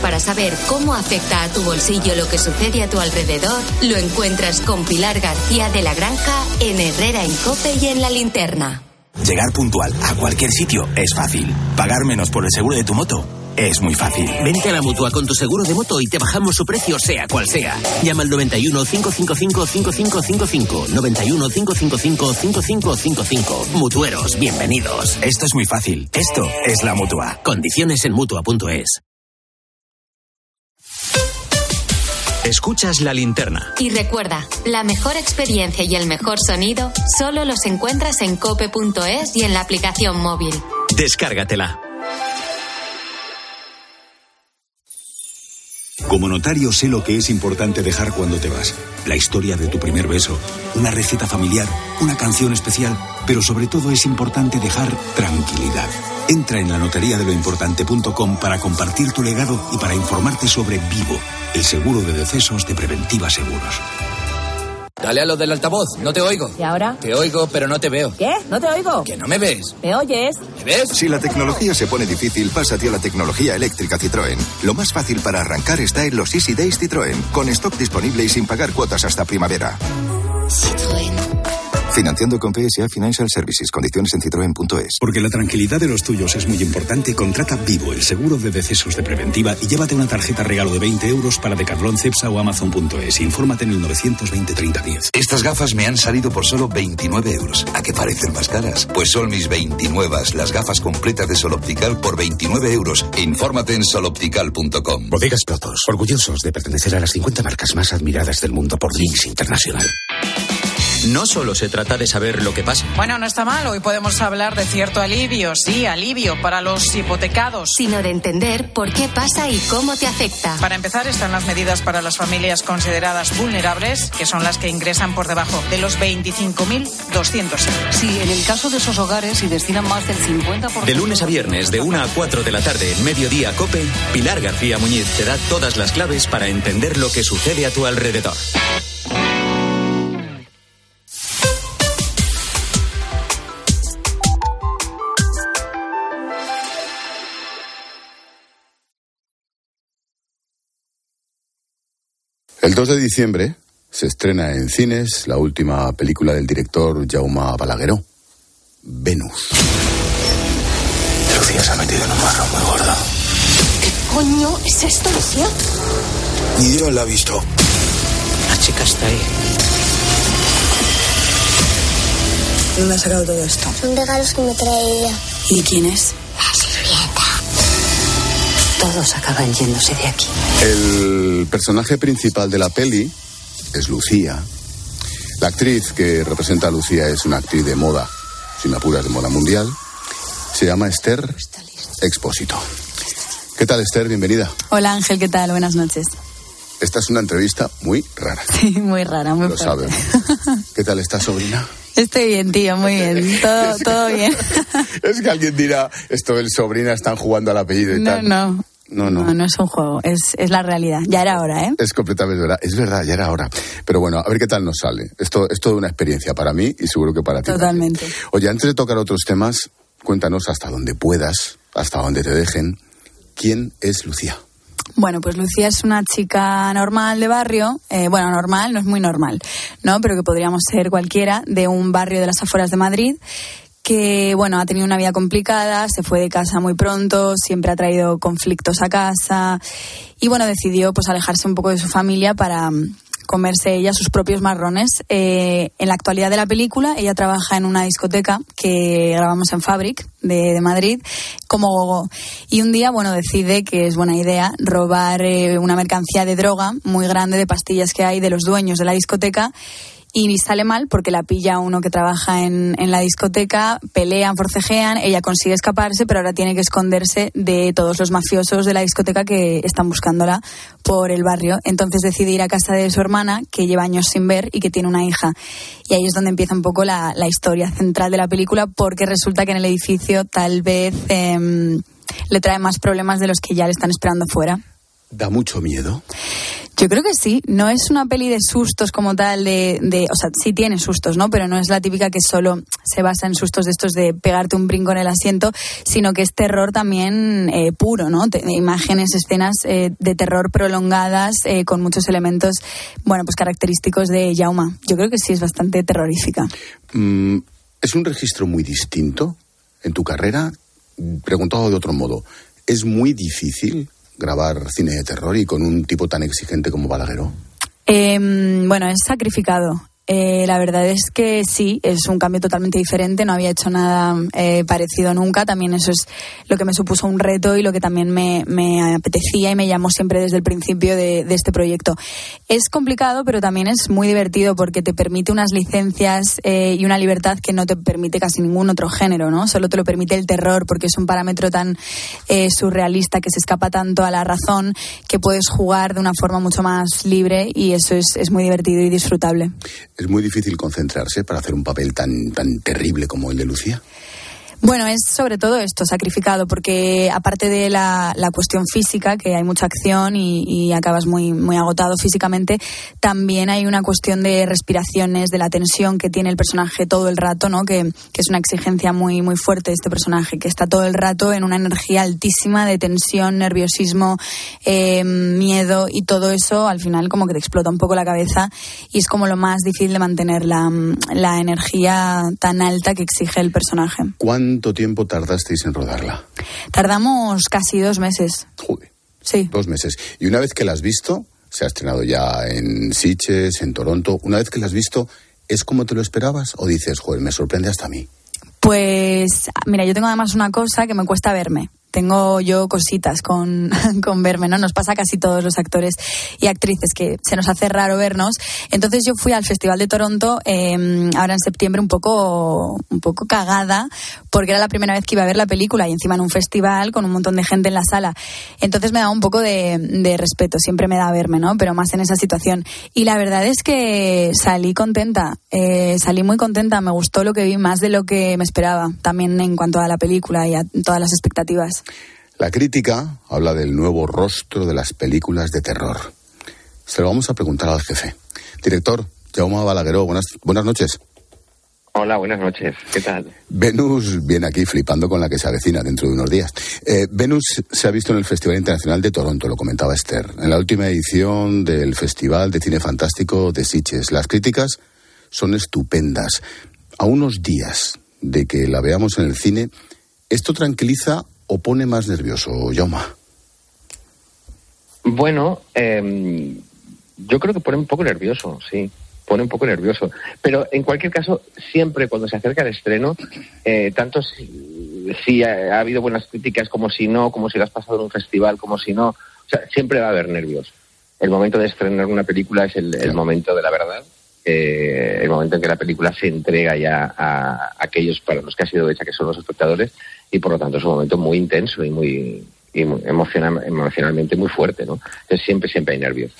para saber cómo afecta a tu bolsillo lo que sucede a tu alrededor lo encuentras con Pilar García de la Granja en Herrera en Cope y en la linterna. Llegar puntual a cualquier sitio es fácil. Pagar menos por el seguro de tu moto es muy fácil. Vente a la mutua con tu seguro de moto y te bajamos su precio, sea cual sea. Llama al 91 555 5555. 91 555 5555. Mutueros, bienvenidos. Esto es muy fácil. Esto es la mutua. Condiciones en mutua.es. Escuchas la linterna. Y recuerda, la mejor experiencia y el mejor sonido solo los encuentras en cope.es y en la aplicación móvil. Descárgatela. Como notario sé lo que es importante dejar cuando te vas. La historia de tu primer beso, una receta familiar, una canción especial, pero sobre todo es importante dejar tranquilidad. Entra en la notaría de lo importante.com para compartir tu legado y para informarte sobre Vivo, el seguro de decesos de Preventiva Seguros. Dale a lo del altavoz, no te oigo. ¿Y ahora? Te oigo, pero no te veo. ¿Qué? ¿No te oigo? Que no me ves. ¿Me oyes? ¿Me ves? Si la tecnología se pone difícil, pásate a la tecnología eléctrica Citroën. Lo más fácil para arrancar está en los Easy Days Citroën, con stock disponible y sin pagar cuotas hasta primavera. Citroën. Financiando con PSA Financial Services. Condiciones en citroen.es. Porque la tranquilidad de los tuyos es muy importante, contrata Vivo, el seguro de decesos de preventiva y llévate una tarjeta regalo de 20 euros para Decathlon, Cepsa o Amazon.es. Infórmate en el 920 30 10. Estas gafas me han salido por solo 29 euros. ¿A qué parecen más caras? Pues son mis 29, las gafas completas de Sol Optical por 29 euros. Infórmate en soloptical.com. Bodegas Protos, orgullosos de pertenecer a las 50 marcas más admiradas del mundo por Links Internacional. No solo se trata de saber lo que pasa. Bueno, no está mal. Hoy podemos hablar de cierto alivio, sí, alivio para los hipotecados. Sino de entender por qué pasa y cómo te afecta. Para empezar, están las medidas para las familias consideradas vulnerables, que son las que ingresan por debajo de los 25.200 euros. Sí, en el caso de esos hogares, si destinan más del 50%. De lunes a viernes, de 1 a 4 de la tarde, en mediodía, Cope, Pilar García Muñiz te da todas las claves para entender lo que sucede a tu alrededor. El 2 de diciembre se estrena en cines la última película del director Jaume Balagueró, Venus. Lucía se ha metido en un marrón muy gordo. ¿Qué coño es esto, Lucía? Ni Dios la ha visto. La chica está ahí. ¿Dónde ha sacado todo esto? Son regalos que me trae ella. ¿Y quién es? Todos acaban yéndose de aquí. El personaje principal de la peli es Lucía. La actriz que representa a Lucía es una actriz de moda, sin apuras de moda mundial. Se llama Esther Expósito. ¿Qué tal, Esther? Bienvenida. Hola Ángel, ¿qué tal? Buenas noches. Esta es una entrevista muy rara. Sí, muy rara, muy Lo fuerte. sabemos. ¿Qué tal está, sobrina? Estoy bien, tío, muy <laughs> bien. Todo, todo <laughs> bien. Es que alguien dirá, esto del sobrina están jugando al apellido y No, tal. no. No, no. No, no es un juego, es, es la realidad. Ya era hora, ¿eh? Es completamente verdad. Es verdad, ya era hora. Pero bueno, a ver qué tal nos sale. Esto es toda una experiencia para mí y seguro que para ti. Totalmente. también. Oye, antes de tocar otros temas, cuéntanos hasta donde puedas, hasta donde te dejen, ¿quién es Lucía? Bueno, pues Lucía es una chica normal de barrio, eh, bueno, normal, no es muy normal, ¿no? Pero que podríamos ser cualquiera, de un barrio de las afueras de Madrid, que, bueno, ha tenido una vida complicada, se fue de casa muy pronto, siempre ha traído conflictos a casa y, bueno, decidió pues alejarse un poco de su familia para comerse ella sus propios marrones. Eh, en la actualidad de la película, ella trabaja en una discoteca que grabamos en Fabric de, Madrid como gogo. Y un día, bueno, decide que es buena idea robar eh, una mercancía de droga muy grande de pastillas que hay de los dueños de la discoteca. Y sale mal porque la pilla uno que trabaja en, en la discoteca, pelean, forcejean, ella consigue escaparse, pero ahora tiene que esconderse de todos los mafiosos de la discoteca que están buscándola por el barrio. Entonces decide ir a casa de su hermana, que lleva años sin ver y que tiene una hija. Y ahí es donde empieza un poco la, la historia central de la película, porque resulta que en el edificio tal vez em, le trae más problemas de los que ya le están esperando fuera. ¿Da mucho miedo? Yo creo que sí. No es una peli de sustos como tal, de, o sea, sí tiene sustos, ¿no? Pero no es la típica que solo se basa en sustos de estos de pegarte un brinco en el asiento, sino que es terror también eh, puro, ¿no? Imágenes, escenas eh, de terror prolongadas eh, con muchos elementos, bueno, pues característicos de Jauma. Yo creo que sí es bastante terrorífica. Mm, ¿Es un registro muy distinto en tu carrera? Preguntado de otro modo, ¿es muy difícil grabar cine de terror y con un tipo tan exigente como Balagueró? Eh, bueno, es sacrificado. Eh, la verdad es que sí, es un cambio totalmente diferente. No había hecho nada eh, parecido nunca. También eso es lo que me supuso un reto y lo que también me, apetecía y me llamó siempre desde el principio de, de este proyecto. Es complicado, pero también es muy divertido porque te permite unas licencias eh, y una libertad que no te permite casi ningún otro género, ¿no? Solo te lo permite el terror porque es un parámetro tan eh, surrealista que se escapa tanto a la razón que puedes jugar de una forma mucho más libre y eso es, es muy divertido y disfrutable. ¿Es muy difícil concentrarse para hacer un papel tan, tan terrible como el de Lucía? Bueno, es sobre todo esto, sacrificado, porque aparte de la, cuestión física, que hay mucha acción y, acabas muy, muy agotado físicamente, también hay una cuestión de respiraciones, de la tensión que tiene el personaje todo el rato, ¿no? Que, es una exigencia muy, muy fuerte de este personaje, que está todo el rato en una energía altísima de tensión, nerviosismo, eh, miedo y todo eso al final como que te explota un poco la cabeza y es como lo más difícil de mantener la, la energía tan alta que exige el personaje. ¿Cuánto tiempo tardasteis en rodarla? Tardamos casi dos meses. Joder. Sí. Dos meses. Y una vez que la has visto, se ha estrenado ya en Sitges, en Toronto, una vez que la has visto, ¿es como te lo esperabas? ¿O dices, joder, me sorprende hasta a mí? Pues, mira, yo tengo además una cosa que me cuesta verme tengo yo cositas con, <laughs> con verme, ¿no? Nos pasa casi todos los actores y actrices que se nos hace raro vernos. Entonces yo fui al Festival de Toronto em, ahora en septiembre un poco, un poco cagada porque era la primera vez que iba a ver la película y encima en un festival con un montón de gente en la sala. Entonces me da un poco de, de respeto, siempre me da verme, ¿no? Pero más en esa situación. Y la verdad es que salí contenta, eh, salí muy contenta, me gustó lo que vi más de lo que me esperaba, también en cuanto a la película y a todas las expectativas. La crítica habla del nuevo rostro de las películas de terror. Se lo vamos a preguntar al jefe. Director, Jaume Balagueró, buenas, buenas noches. Hola, buenas noches. ¿Qué tal? Venus viene aquí flipando con la que se avecina dentro de unos días. Eh, Venus se ha visto en el Festival Internacional de Toronto, lo comentaba Esther, en la última edición del Festival de Cine Fantástico de Sitges. Las críticas son estupendas. A unos días de que la veamos en el cine, ¿esto tranquiliza o pone más nervioso, Yoma? Bueno, em, yo creo que pone un poco nervioso, sí, pone un poco nervioso. Pero en cualquier caso, siempre cuando se acerca el estreno, eh, tanto si, ha, habido buenas críticas como si no, como si lo has pasado en un festival, como si no, o sea, siempre va a haber nervios. El momento de estrenar una película es el, momento de la verdad, eh, el momento en que la película se entrega ya a, aquellos para los que ha sido hecha, que son los espectadores, y por lo tanto es un momento muy intenso y muy, emocionalmente muy fuerte, ¿no? Entonces siempre, siempre hay nervios.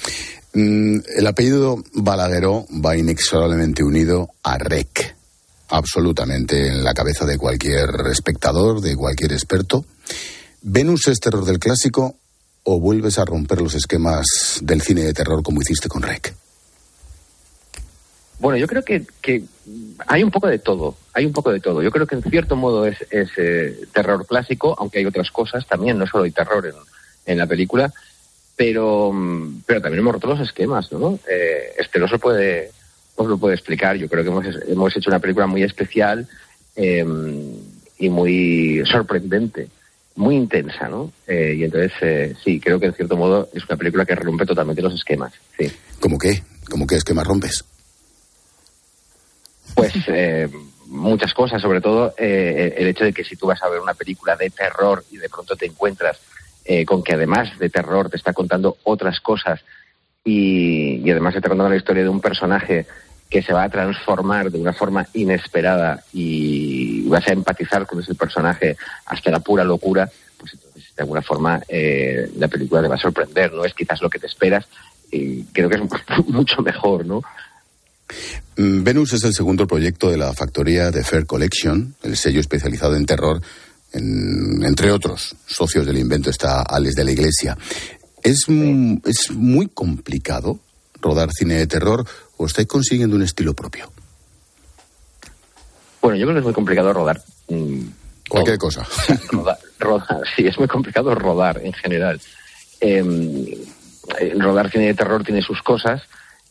Mm, el apellido Balagueró va inexorablemente unido a REC, absolutamente en la cabeza de cualquier espectador, de cualquier experto. ¿Venus es terror del clásico o vuelves a romper los esquemas del cine de terror como hiciste con REC? Bueno, yo creo que, hay un poco de todo, hay un poco de todo. Yo creo que en cierto modo es, eh, terror clásico, aunque hay otras cosas también, no solo hay terror en, la película, pero, pero también hemos roto los esquemas, ¿no? Eh, este no se puede, os lo puede explicar. Yo creo que hemos, hemos hecho una película muy especial em, y muy sorprendente, muy intensa, ¿no? Eh, y entonces, eh, sí, creo que en cierto modo es una película que rompe totalmente los esquemas. ¿Cómo qué? ¿Cómo qué esquemas rompes? Pues eh, muchas cosas, sobre todo eh, el hecho de que si tú vas a ver una película de terror y de pronto te encuentras eh, con que además de terror te está contando otras cosas y, además te está contando la historia de un personaje que se va a transformar de una forma inesperada y vas a empatizar con ese personaje hasta la pura locura, pues entonces de alguna forma la película te va a sorprender, no es quizás lo que te esperas y creo que es <laughs> mucho mejor, ¿no? Mm, Venus es el segundo proyecto de la factoría de Fair Collection, el sello especializado en terror. entre otros socios del invento está Alex de la Iglesia. ¿Es, ¿Es muy complicado rodar cine de terror o estáis consiguiendo un estilo propio? Bueno, yo creo que es muy complicado rodar. Mm, Cualquier cosa. <laughs> rodar, sí, es muy complicado rodar en general. Em, eh, rodar cine de terror tiene sus cosas,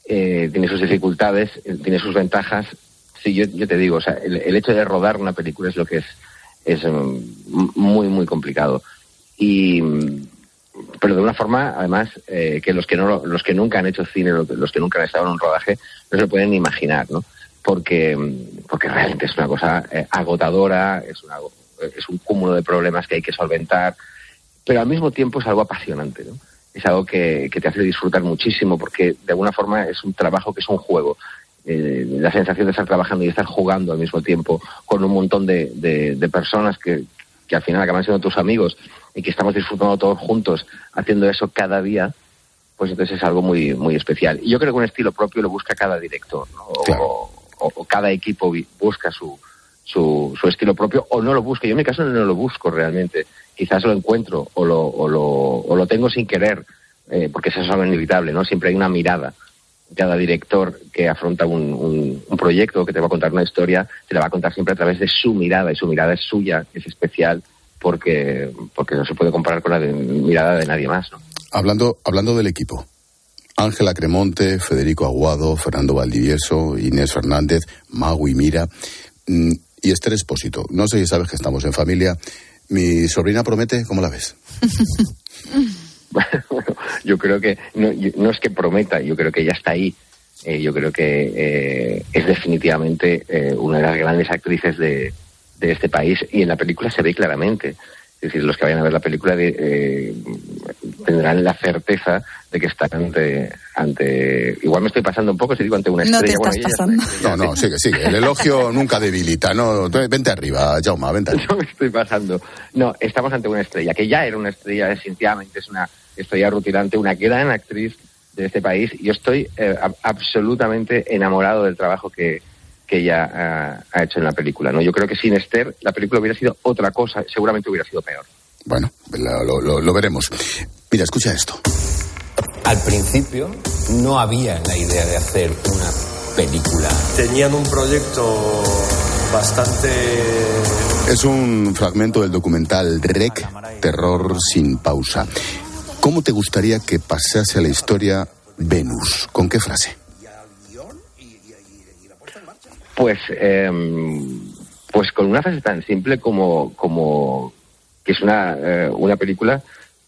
eh, tiene sus dificultades, eh, tiene sus ventajas. Sí, yo, yo te digo, o sea, el, hecho de rodar una película es lo que es, es mm, muy, muy complicado. Y, mm, pero de una forma, además, eh, que los que no, los que nunca han hecho cine, los que nunca han estado en un rodaje, no se pueden imaginar, ¿no? Porque, mm, porque realmente es una cosa agotadora, es, una, es un cúmulo de problemas que hay que solventar, pero al mismo tiempo es algo apasionante, ¿no? Es algo que, te hace disfrutar muchísimo porque de alguna forma es un trabajo que es un juego. Eh, la sensación de estar trabajando y estar jugando al mismo tiempo con un montón de, personas que, al final acaban siendo tus amigos y que estamos disfrutando todos juntos haciendo eso cada día, pues entonces es algo muy, muy especial. Y yo creo que un estilo propio lo busca cada director, o, cada equipo busca su, su, su estilo propio o no lo busco. Yo en mi caso no lo busco realmente. Quizás lo encuentro o lo, o lo, o lo tengo sin querer, eh, porque eso es algo inevitable, ¿no? Siempre hay una mirada. Cada director que afronta un, un, proyecto, que te va a contar una historia, te la va a contar siempre a través de su mirada, y su mirada es suya, es especial, porque, porque no se puede comparar con la de, mirada de nadie más, ¿no? Hablando, hablando del equipo, Ángela Cremonte, Federico Aguado, Fernando Valdivieso, Inés Fernández, Magui Mira mm, y Esther Espósito. No sé si sabes que estamos en familia. Mi sobrina promete, ¿cómo la ves? <laughs> bueno, yo creo que no, no, es que prometa, yo creo que ya está ahí. Eh, yo creo que eh, es definitivamente eh, una de las grandes actrices de, de, este país y en la película se ve claramente. Es decir, los que vayan a ver la película de, eh, tendrán la certeza de que están ante, ante. Igual me estoy pasando un poco si digo ante una estrella. No te estás bueno, pasando. No, no, sigue, sigue. El elogio <laughs> nunca debilita. No, vente arriba, Jauma, vente arriba. Yo me estoy pasando. No, estamos ante una estrella, que ya era una estrella, definitivamente es una estrella rutilante, una gran actriz de este país. Yo estoy eh, absolutamente enamorado del trabajo que, que ella ha, ha, hecho en la película. ¿no? Yo creo que sin Esther la película hubiera sido otra cosa, seguramente hubiera sido peor. Bueno, lo, lo, lo veremos. Mira, escucha esto. Al principio no había la idea de hacer una película. Tenían un proyecto bastante... Es un fragmento del documental Rec, Terror sin pausa. ¿Cómo te gustaría que pasase a la historia Venus? ¿Con qué frase? Pues, eh, pues con una frase tan simple como, como que es una, eh, una película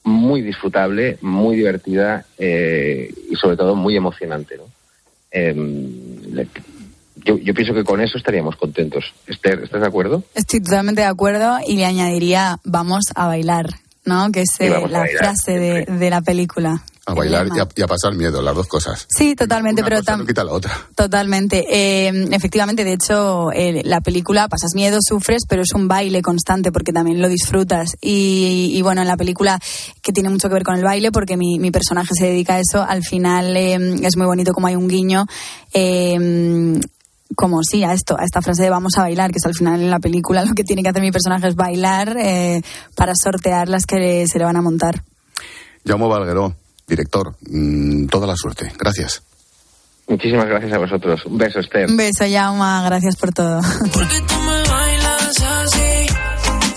muy disfrutable, muy divertida eh, y sobre todo muy emocionante. ¿no? yo, yo, pienso que con eso estaríamos contentos. Esther, ¿estás de acuerdo? Estoy totalmente de acuerdo y le añadiría vamos a bailar, ¿no? Que es eh, la frase de, de la película. A bailar y a, y a, pasar miedo, las dos cosas. Sí, totalmente, Una pero no quita la otra. Totalmente. Eh, efectivamente, de hecho, eh, la película pasas miedo, sufres, pero es un baile constante porque también lo disfrutas. Y, y, bueno, en la película, que tiene mucho que ver con el baile, porque mi, mi personaje se dedica a eso, al final eh, es muy bonito como hay un guiño. como sí, a esto, a esta frase de vamos a bailar, que es al final en la película lo que tiene que hacer mi personaje es bailar para sortear las que se le van a montar. Llamo Valgueró director, mmm, toda la suerte. Gracias. Muchísimas gracias a vosotros. Un beso, Esther. Un beso, Yauma. Gracias por todo. <laughs> Porque tú me bailas así,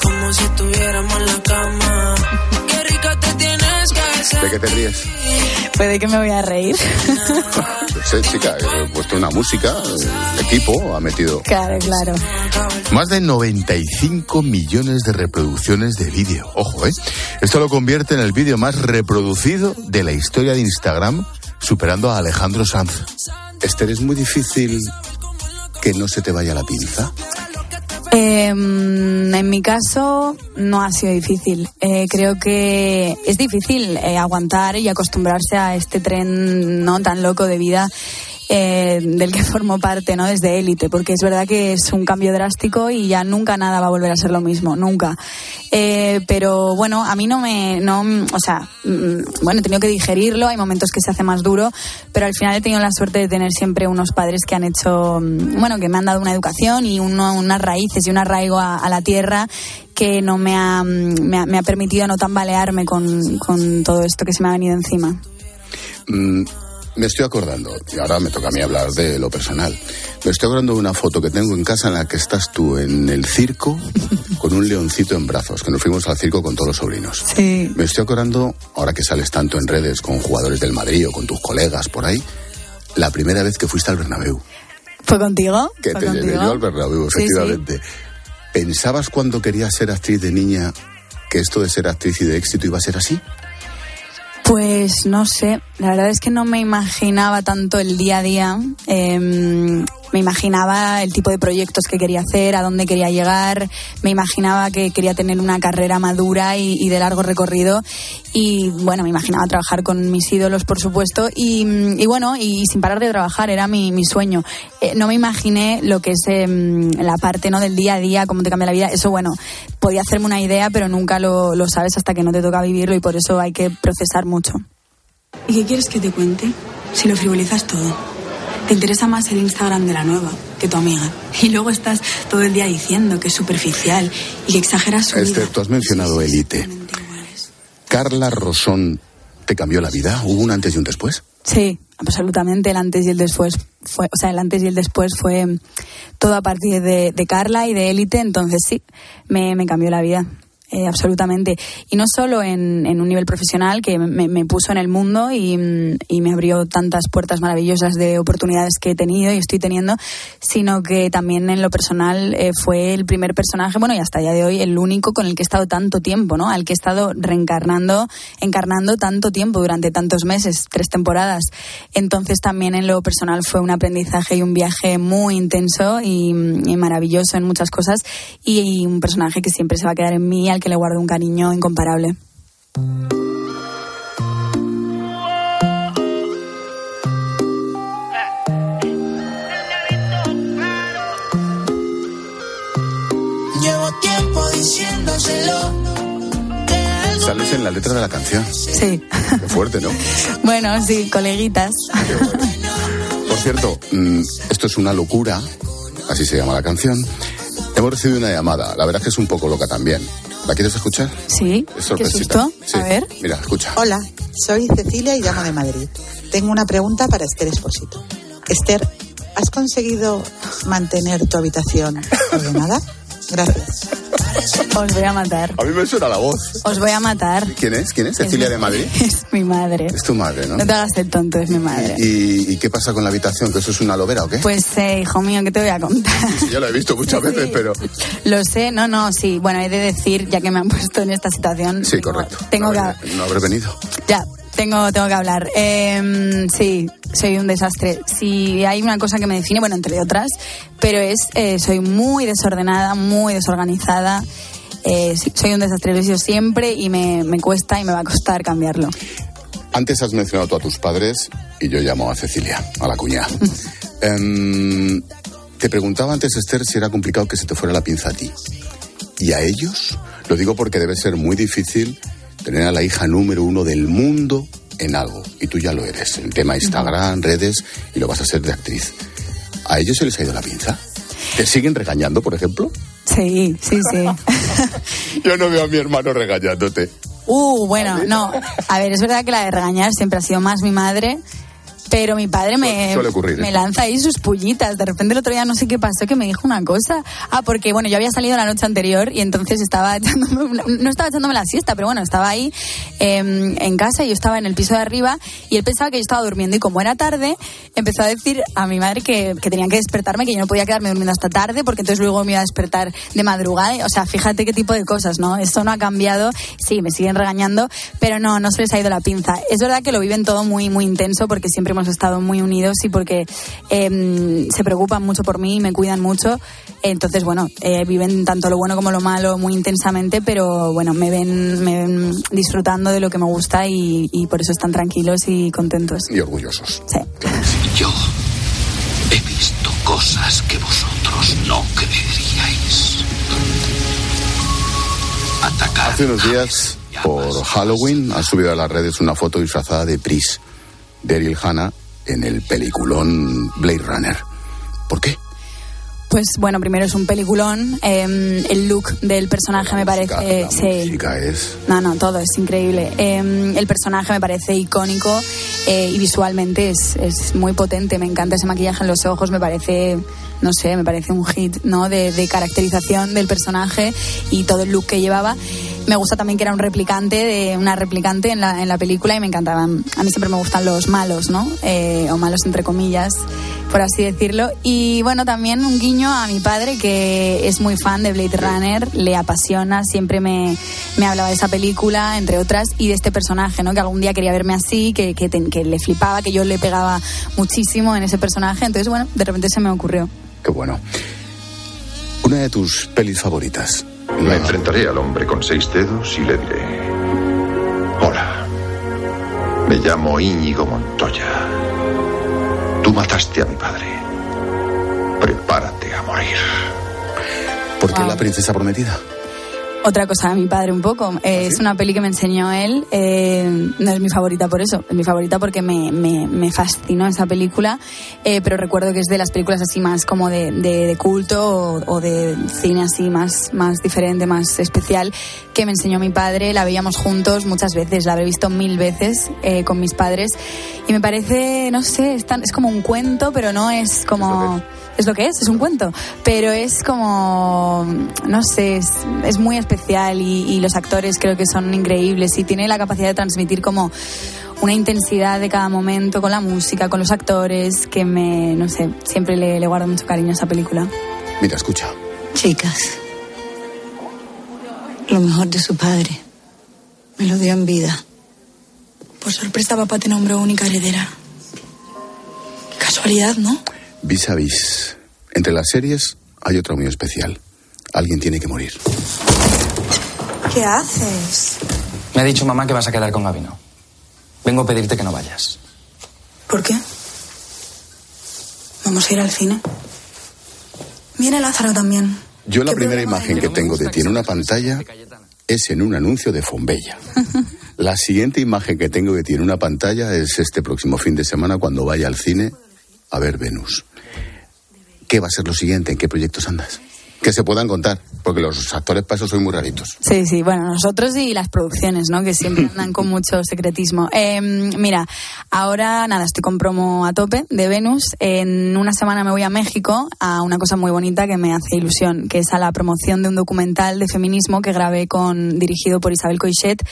como si estuviéramos en la cama. Qué rica te tienes que ¿De qué te ríes? Puede que me voy a reír. <laughs> no sé, chica, he puesto una música, el equipo ha metido. Claro, claro. Más de 95 millones de reproducciones de vídeo. Ojo, ¿eh? Esto lo convierte en el vídeo más reproducido de la historia de Instagram, superando a Alejandro Sanz. Esther, es muy difícil que no se te vaya la pinza. Eh, en mi caso no ha sido difícil. Eh, creo que es difícil eh, aguantar y acostumbrarse a este tren no tan loco de vida eh, del que <laughs> formo parte, ¿no? Desde élite, porque es verdad que es un cambio drástico y ya nunca nada va a volver a ser lo mismo, nunca. Eh, pero bueno, a mí no me, no, o sea, bueno, he tenido que digerirlo, hay momentos que se hace más duro, pero al final he tenido la suerte de tener siempre unos padres que han hecho, bueno, que me han dado una educación y uno, unas raíces y un arraigo a, la tierra que no me ha, me ha, me ha permitido no tambalearme con, todo esto que se me ha venido encima. Mm me estoy acordando, y ahora me toca a mí hablar de lo personal, me estoy acordando de una foto que tengo en casa en la que estás tú en el circo con un leoncito en brazos, que nos fuimos al circo con todos los sobrinos. Sí. Me estoy acordando, ahora que sales tanto en redes con jugadores del Madrid o con tus colegas por ahí, la primera vez que fuiste al Bernabéu. ¿Fue contigo? Que ¿Fue te contigo? llevé yo al Bernabéu, efectivamente. Sí, sí. ¿Pensabas cuando querías ser actriz de niña que esto de ser actriz y de éxito iba a ser así? Pues no sé, la verdad es que no me imaginaba tanto el día a día. Eh, me imaginaba el tipo de proyectos que quería hacer, a dónde quería llegar, me imaginaba que quería tener una carrera madura y, y de largo recorrido y bueno, me imaginaba trabajar con mis ídolos, por supuesto, y, bueno, y, sin parar de trabajar, era mi, sueño. Eh, no me imaginé lo que es eh, la parte ¿no? del día a día, cómo te cambia la vida, eso bueno, podía hacerme una idea, pero nunca lo, lo sabes hasta que no te toca vivirlo y por eso hay que procesar mucho. ¿Y qué quieres que te cuente? Si lo frivolizas todo. Te interesa más el Instagram de la nueva. que tu amiga. Y luego estás todo el día diciendo que es superficial y que exageras su Esther, vida. has mencionado Elite. ¿Carla Rosón te cambió la vida? ¿Hubo un antes y un después? Sí, absolutamente. El antes y el después fue, o sea, el antes y el después fue todo a partir de, de Carla y de Élite. Entonces sí, me, me cambió la vida. Eh, absolutamente. Y no solo en, en un nivel profesional que me, me puso en el mundo y, mm, y me abrió tantas puertas maravillosas de oportunidades que he tenido y estoy teniendo, sino que también en lo personal eh, fue el primer personaje, bueno, y hasta día de hoy el único con el que he estado tanto tiempo, ¿no? Al que he estado reencarnando, encarnando tanto tiempo durante tantos meses, tres temporadas. Entonces también en lo personal fue un aprendizaje y un viaje muy intenso y, y maravilloso en muchas cosas y, y un personaje que siempre se va a quedar en mí, al que le guardo un cariño incomparable. Llevo tiempo diciéndoselo. que algo Sales en la letra de la canción. Sí. Qué fuerte, ¿no? <laughs> Bueno, sí, coleguitas. Por cierto, mm, esto es una locura, así se llama la canción. Hemos recibido una llamada, la verdad es que es un poco loca también. ¿La quieres escuchar? Sí. Es Qué sorpresita. susto. Sí. A ver. Mira, escucha. Hola, soy Cecilia y llamo de Madrid. Tengo una pregunta para Esther Esposito. Esther, ¿has conseguido mantener tu habitación ordenada? <laughs> Gracias. Os voy a matar. A mí me suena la voz. Os voy a matar. ¿Quién es? ¿Quién es? Cecilia de Madrid. <laughs> Es mi madre. Es tu madre, ¿no? No te hagas el tonto, es mi madre. ¿Y, y qué pasa con la habitación? ¿Que eso es una lobera o qué? Pues, eh, hijo mío, ¿qué te voy a contar? Sí, ya lo he visto muchas <laughs> veces, pero... Lo sé, no, no, sí. Bueno, he de decir, ya que me han <laughs> puesto en esta situación, Sí, correcto. tengo no, que... no habré venido. Ya, tengo, tengo que hablar. Eh, sí, soy un desastre. Si hay una cosa que me define, bueno, entre otras, pero es, eh, soy muy desordenada, muy desorganizada. Eh, soy un desastre, lo he sido siempre y me, me cuesta y me va a costar cambiarlo. Antes has mencionado tú a tus padres y yo llamo a Cecilia, a la cuñada. <laughs> Em, te preguntaba antes, Esther, si era complicado que se te fuera la pinza a ti. ¿Y a ellos? Lo digo porque debe ser muy difícil tener a la hija número uno del mundo en algo. Y tú ya lo eres, en tema Instagram, redes, y lo vas a ser de actriz. ¿A ellos se les ha ido la pinza? ¿Te siguen regañando, por ejemplo? Sí, sí, sí. <laughs> Yo no veo a mi hermano regañándote. Uh, bueno, no. A ver, es verdad que la de regañar siempre ha sido más mi madre. Pero mi padre me, Suele ocurrir, ¿eh? me lanza ahí sus pullitas. De repente el otro día no sé qué pasó, que me dijo una cosa. Ah, porque bueno, yo había salido la noche anterior y entonces estaba <laughs> echándome, una- no estaba echándome la siesta, pero bueno, estaba ahí eh, en casa y yo estaba en el piso de arriba y él pensaba que yo estaba durmiendo y como era tarde, empezó a decir a mi madre que, que tenía que despertarme, que yo no podía quedarme durmiendo hasta tarde porque entonces luego me iba a despertar de madrugada. O sea, fíjate qué tipo de cosas, ¿no? Esto no ha cambiado. Sí, me siguen regañando, pero no, no se les ha ido la pinza. Es verdad que lo viven todo muy, muy intenso porque siempre hemos estado muy unidos y porque eh, se preocupan mucho por mí y me cuidan mucho. Entonces, bueno, eh, viven tanto lo bueno como lo malo muy intensamente, pero bueno, me ven, me ven disfrutando de lo que me gusta y, y por eso están tranquilos y contentos. Y orgullosos. Sí. Yo he visto cosas que vosotros no creeríais. Atacar. Hace unos días, por Halloween, ha subido a las redes una foto disfrazada de Pris, de Ariel Hanna, en el peliculón Blade Runner. ¿Por qué? Pues bueno, primero es un peliculón. eh, el look del personaje me parece. La sí. música es... No, no, todo es increíble. Eh, el personaje me parece icónico eh, y visualmente es, es muy potente. Me encanta ese maquillaje en los ojos, me parece, no sé, me parece un hit ¿no? de, de caracterización del personaje y todo el look que llevaba. Me gusta también que era un replicante, de una replicante en la, en la película y me encantaban. A mí siempre me gustan los malos, ¿no? Eh, o malos entre comillas, por así decirlo. Y bueno, también un guiño a mi padre que es muy fan de Blade Runner, le apasiona, siempre me, me hablaba de esa película, entre otras, y de este personaje, ¿no? Que algún día quería verme así, que, que, te- que le flipaba, que yo le pegaba muchísimo en ese personaje. Entonces, bueno, de repente se me ocurrió. Qué bueno. Una de tus pelis favoritas. Me enfrentaré al hombre con seis dedos y le diré, hola, me llamo Íñigo Montoya. Tú mataste a mi padre. Prepárate a morir. ¿Por qué la princesa prometida? Otra cosa de mi padre un poco. Eh, Es una peli que me enseñó él. eh, no es mi favorita por eso. Es mi favorita porque me, me, me fascinó esa película. eh, pero recuerdo que es de las películas así más como de, de- de culto o, o de cine así más, más diferente, más especial, que me enseñó mi padre. La veíamos juntos muchas veces. La habré visto mil veces eh, con mis padres. Y me parece, no sé, es, tan- es como un cuento, pero no es como... Es lo que es, es un cuento. Pero es como, no sé, es, es muy especial y, y los actores creo que son increíbles y tiene la capacidad de transmitir como una intensidad de cada momento con la música, con los actores, que me, no sé, siempre le, le guardo mucho cariño a esa película. Mira, escucha. Chicas, lo mejor de su padre me lo dio en vida. Por sorpresa, papá te nombró única heredera. Casualidad, ¿no? Vis a vis. Entre las series hay otra muy especial. Alguien tiene que morir. ¿Qué haces? Me ha dicho mamá que vas a quedar con Gabino. Vengo a pedirte que no vayas. ¿Por qué? Vamos a ir al cine. Viene Lázaro también. Yo la primera imagen que tengo de ti en una pantalla es en un anuncio de Fombella. <laughs> La siguiente imagen que tengo de ti en una pantalla es este próximo fin de semana cuando vaya al cine a ver Venus. ¿Qué va a ser lo siguiente? ¿En qué proyectos andas? Que se puedan contar, porque los actores para eso son muy raritos. Sí, sí, bueno, nosotros y las producciones, ¿no? Que siempre <laughs> andan con mucho secretismo. Eh, mira, ahora nada, estoy con promo a tope de Venus. En una semana me voy a México a una cosa muy bonita que me hace ilusión, que es a la promoción de un documental de feminismo que grabé con, dirigido por Isabel Coixet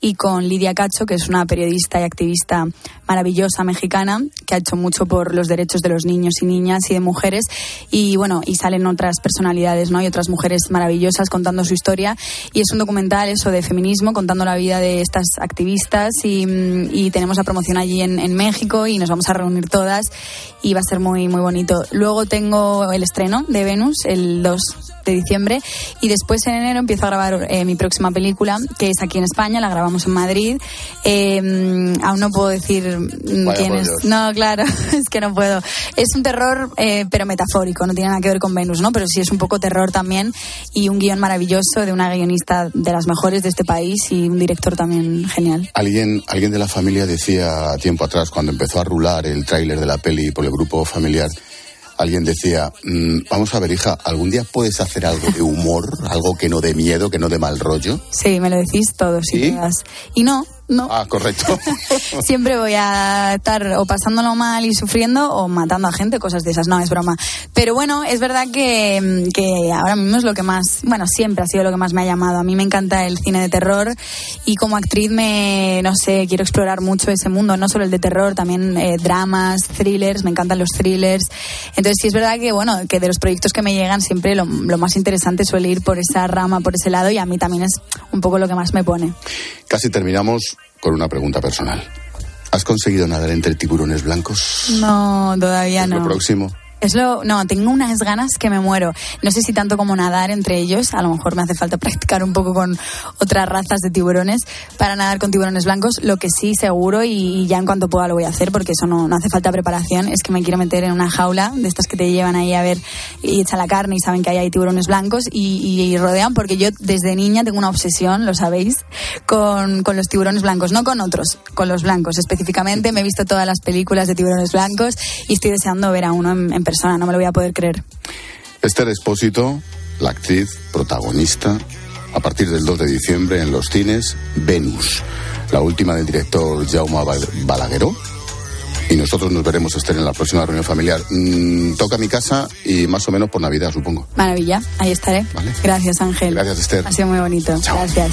y con Lidia Cacho, que es una periodista y activista maravillosa mexicana, que ha hecho mucho por los derechos de los niños y niñas y de mujeres. Y bueno, y salen otras personalidades, ¿no? Y otras mujeres maravillosas contando su historia. Y es un documental eso de feminismo, contando la vida de estas activistas. Y, mm, y tenemos la promoción allí en, en México y nos vamos a reunir todas. Y va a ser muy, muy bonito. Luego tengo el estreno de Venus, el 2 de diciembre. Y después en enero empiezo a grabar eh, mi próxima película, que es aquí en España, la grabamos en Madrid. Eh, mm, aún no puedo decir mm, Vaya quién es. Dios. No, claro, <laughs> es que no puedo. Es un terror, eh, pero metafórico, no tiene nada que ver con Venus, ¿no? Pero sí es un poco terror también y un guion maravilloso de una guionista de las mejores de este país y un director también genial. Alguien, alguien de la familia decía tiempo atrás, cuando empezó a rular el tráiler de la peli por el grupo familiar, alguien decía, "Mm, vamos a ver, hija, ¿algún día puedes hacer algo de humor? Algo que no dé miedo, que no dé mal rollo. Sí, me lo decís todos y todas. Y no, no. Ah, correcto. <laughs> Siempre voy a estar o pasándolo mal y sufriendo o matando a gente, cosas de esas. No, es broma. Pero bueno, es verdad que, que ahora mismo es lo que más, bueno, siempre ha sido lo que más me ha llamado. A mí me encanta el cine de terror y como actriz me, no sé, quiero explorar mucho ese mundo, no solo el de terror, también eh, dramas, thrillers, me encantan los thrillers. Entonces sí es verdad que, bueno, que de los proyectos que me llegan siempre lo, lo más interesante suele ir por esa rama, por ese lado y a mí también es un poco lo que más me pone. Casi terminamos con una pregunta personal. ¿Has conseguido nadar entre tiburones blancos? No, todavía no. Lo próximo. Es lo, no, tengo unas ganas que me muero. No sé si tanto como nadar entre ellos, a lo mejor me hace falta <laughs> practicar un poco con otras razas de tiburones para nadar con tiburones blancos. Lo que sí, seguro, y, ya en cuanto pueda lo voy a hacer, porque eso no, no hace falta preparación, es que me quiero meter en una jaula de estas que te llevan ahí a ver y echan la carne y saben que ahí hay tiburones blancos y, y rodean, porque yo desde niña tengo una obsesión, lo sabéis, con, con los tiburones blancos, no con otros, con los blancos específicamente. Me he visto todas las películas de tiburones blancos y estoy deseando ver a uno en, en persona, no me lo voy a poder creer. Esther Espósito, la actriz protagonista, a partir del 2 de diciembre en los cines, Venus, la última del director Jaume Bal- Balagueró. Y nosotros nos veremos, Esther, en la próxima reunión familiar. Mm, toca mi casa y más o menos por Navidad, supongo. Maravilla, ahí estaré. Gracias, Ángel. Gracias, Esther. Ha sido muy bonito. Gracias.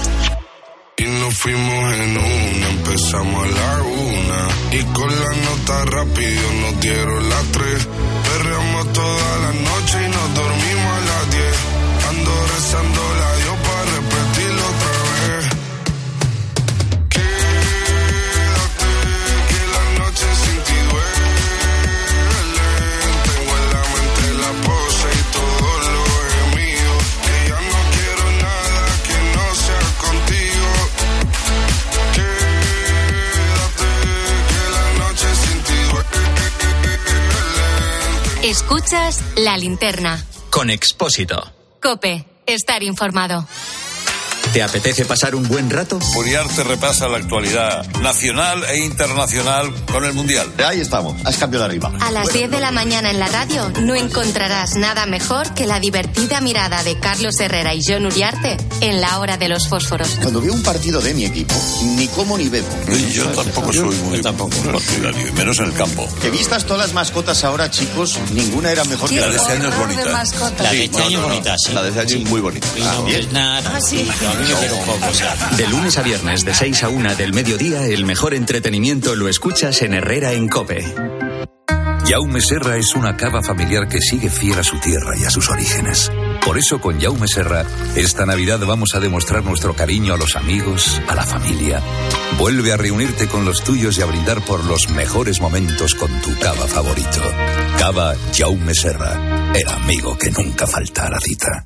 Fuimos en una, empezamos a la una. Y con está rápido, nos dieron las tres. Escuchas la linterna. Con Expósito. Cope, estar informado. ¿Te apetece pasar un buen rato? Uriarte repasa la actualidad nacional e internacional con el Mundial. Ahí estamos, has cambiado de arriba. A las 10 de la mañana en la radio no encontrarás nada mejor que la divertida mirada de Carlos Herrera y John Uriarte en la hora de los fósforos. Cuando veo un partido de mi equipo, ni como ni bebo. Yo tampoco soy muy partidario, y menos en el campo. Que vistas todas las mascotas ahora, chicos, ninguna era mejor que La de este año es bonita. La de este año es bonita, sí. La de este año es muy bonita. Ah, bien. De lunes a viernes, de 6 a 1 del mediodía, el mejor entretenimiento lo escuchas en Herrera en Cope. Jaume Serra es una cava familiar que sigue fiel a su tierra y a sus orígenes. Por eso con Jaume Serra, esta Navidad vamos a demostrar nuestro cariño a los amigos, a la familia. Vuelve a reunirte con los tuyos y a brindar por los mejores momentos con tu cava favorito. Cava Jaume Serra, el amigo que nunca falta a la cita.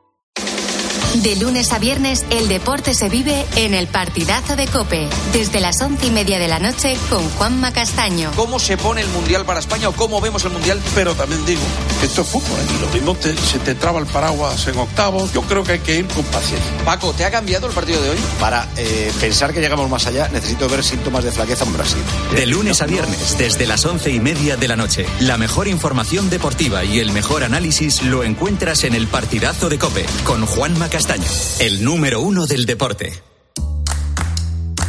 De lunes a viernes, el deporte se vive en el partidazo de Cope, desde las once y media de la noche con Juanma Castaño. ¿Cómo se pone el mundial para España o cómo vemos el mundial? Pero también digo esto es fútbol ¿eh? y lo mismo te- se te traba el paraguas en octavos. Yo creo que hay que ir con paciencia. Paco, ¿te ha cambiado el partido de hoy? Para eh, pensar que llegamos más allá, necesito ver síntomas de flaqueza en Brasil. De lunes a viernes, desde las once y media de la noche. La mejor información deportiva y el mejor análisis lo encuentras en el partidazo de Cope con Juanma Castaño, el número uno del deporte.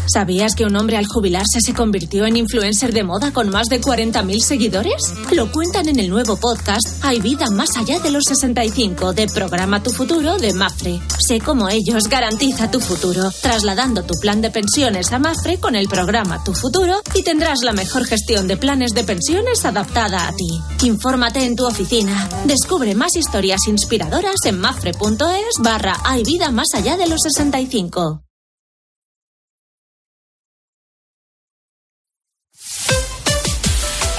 ¿Sabías que un hombre al jubilarse se convirtió en influencer de moda con más de 40.000 seguidores? Lo cuentan en el nuevo podcast Hay vida más allá de los 65 de Programa Tu Futuro de Mafre. Sé cómo ellos garantiza tu futuro, trasladando tu plan de pensiones a Mafre con el programa Tu Futuro y tendrás la mejor gestión de planes de pensiones adaptada a ti. Infórmate en tu oficina. Descubre más historias inspiradoras en mafre.es barra Hay vida más allá de los 65.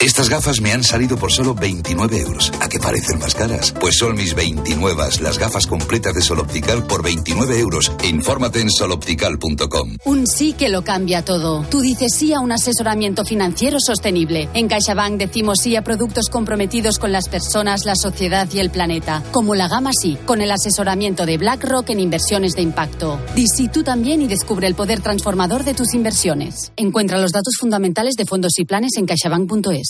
Estas gafas me han salido por solo 29 euros. ¿A qué parecen más caras? Pues son mis 29, las gafas completas de Sol Optical por 29 euros. Infórmate en soloptical.com. Un sí que lo cambia todo. Tú dices sí a un asesoramiento financiero sostenible. En CaixaBank decimos sí a productos comprometidos con las personas, la sociedad y el planeta. Como la gama sí, con el asesoramiento de BlackRock en inversiones de impacto. Di sí tú también y descubre el poder transformador de tus inversiones. Encuentra los datos fundamentales de fondos y planes en caixabank.es.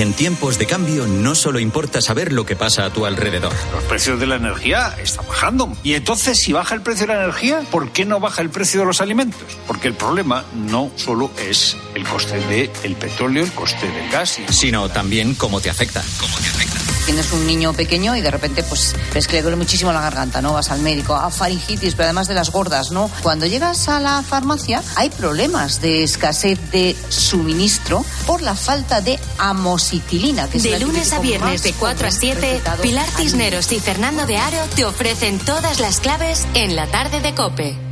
En tiempos de cambio no solo importa saber lo que pasa a tu alrededor. Los precios de la energía están bajando. Y entonces, si baja el precio de la energía, ¿por qué no baja el precio de los alimentos? Porque el problema no solo es el coste del petróleo, el coste del gas, y- Sino también cómo te afecta. Tienes un niño pequeño y de repente pues ves que le duele muchísimo la garganta, ¿no? Vas al médico, a faringitis, pero además de las gordas, ¿no? Cuando llegas a la farmacia hay problemas de escasez de suministro por la falta de amoxicilina amoxicilina. Que De lunes a viernes de 4 a 7, recetado Pilar Cisneros y Fernando de Aro te ofrecen todas las claves en la tarde de Cope.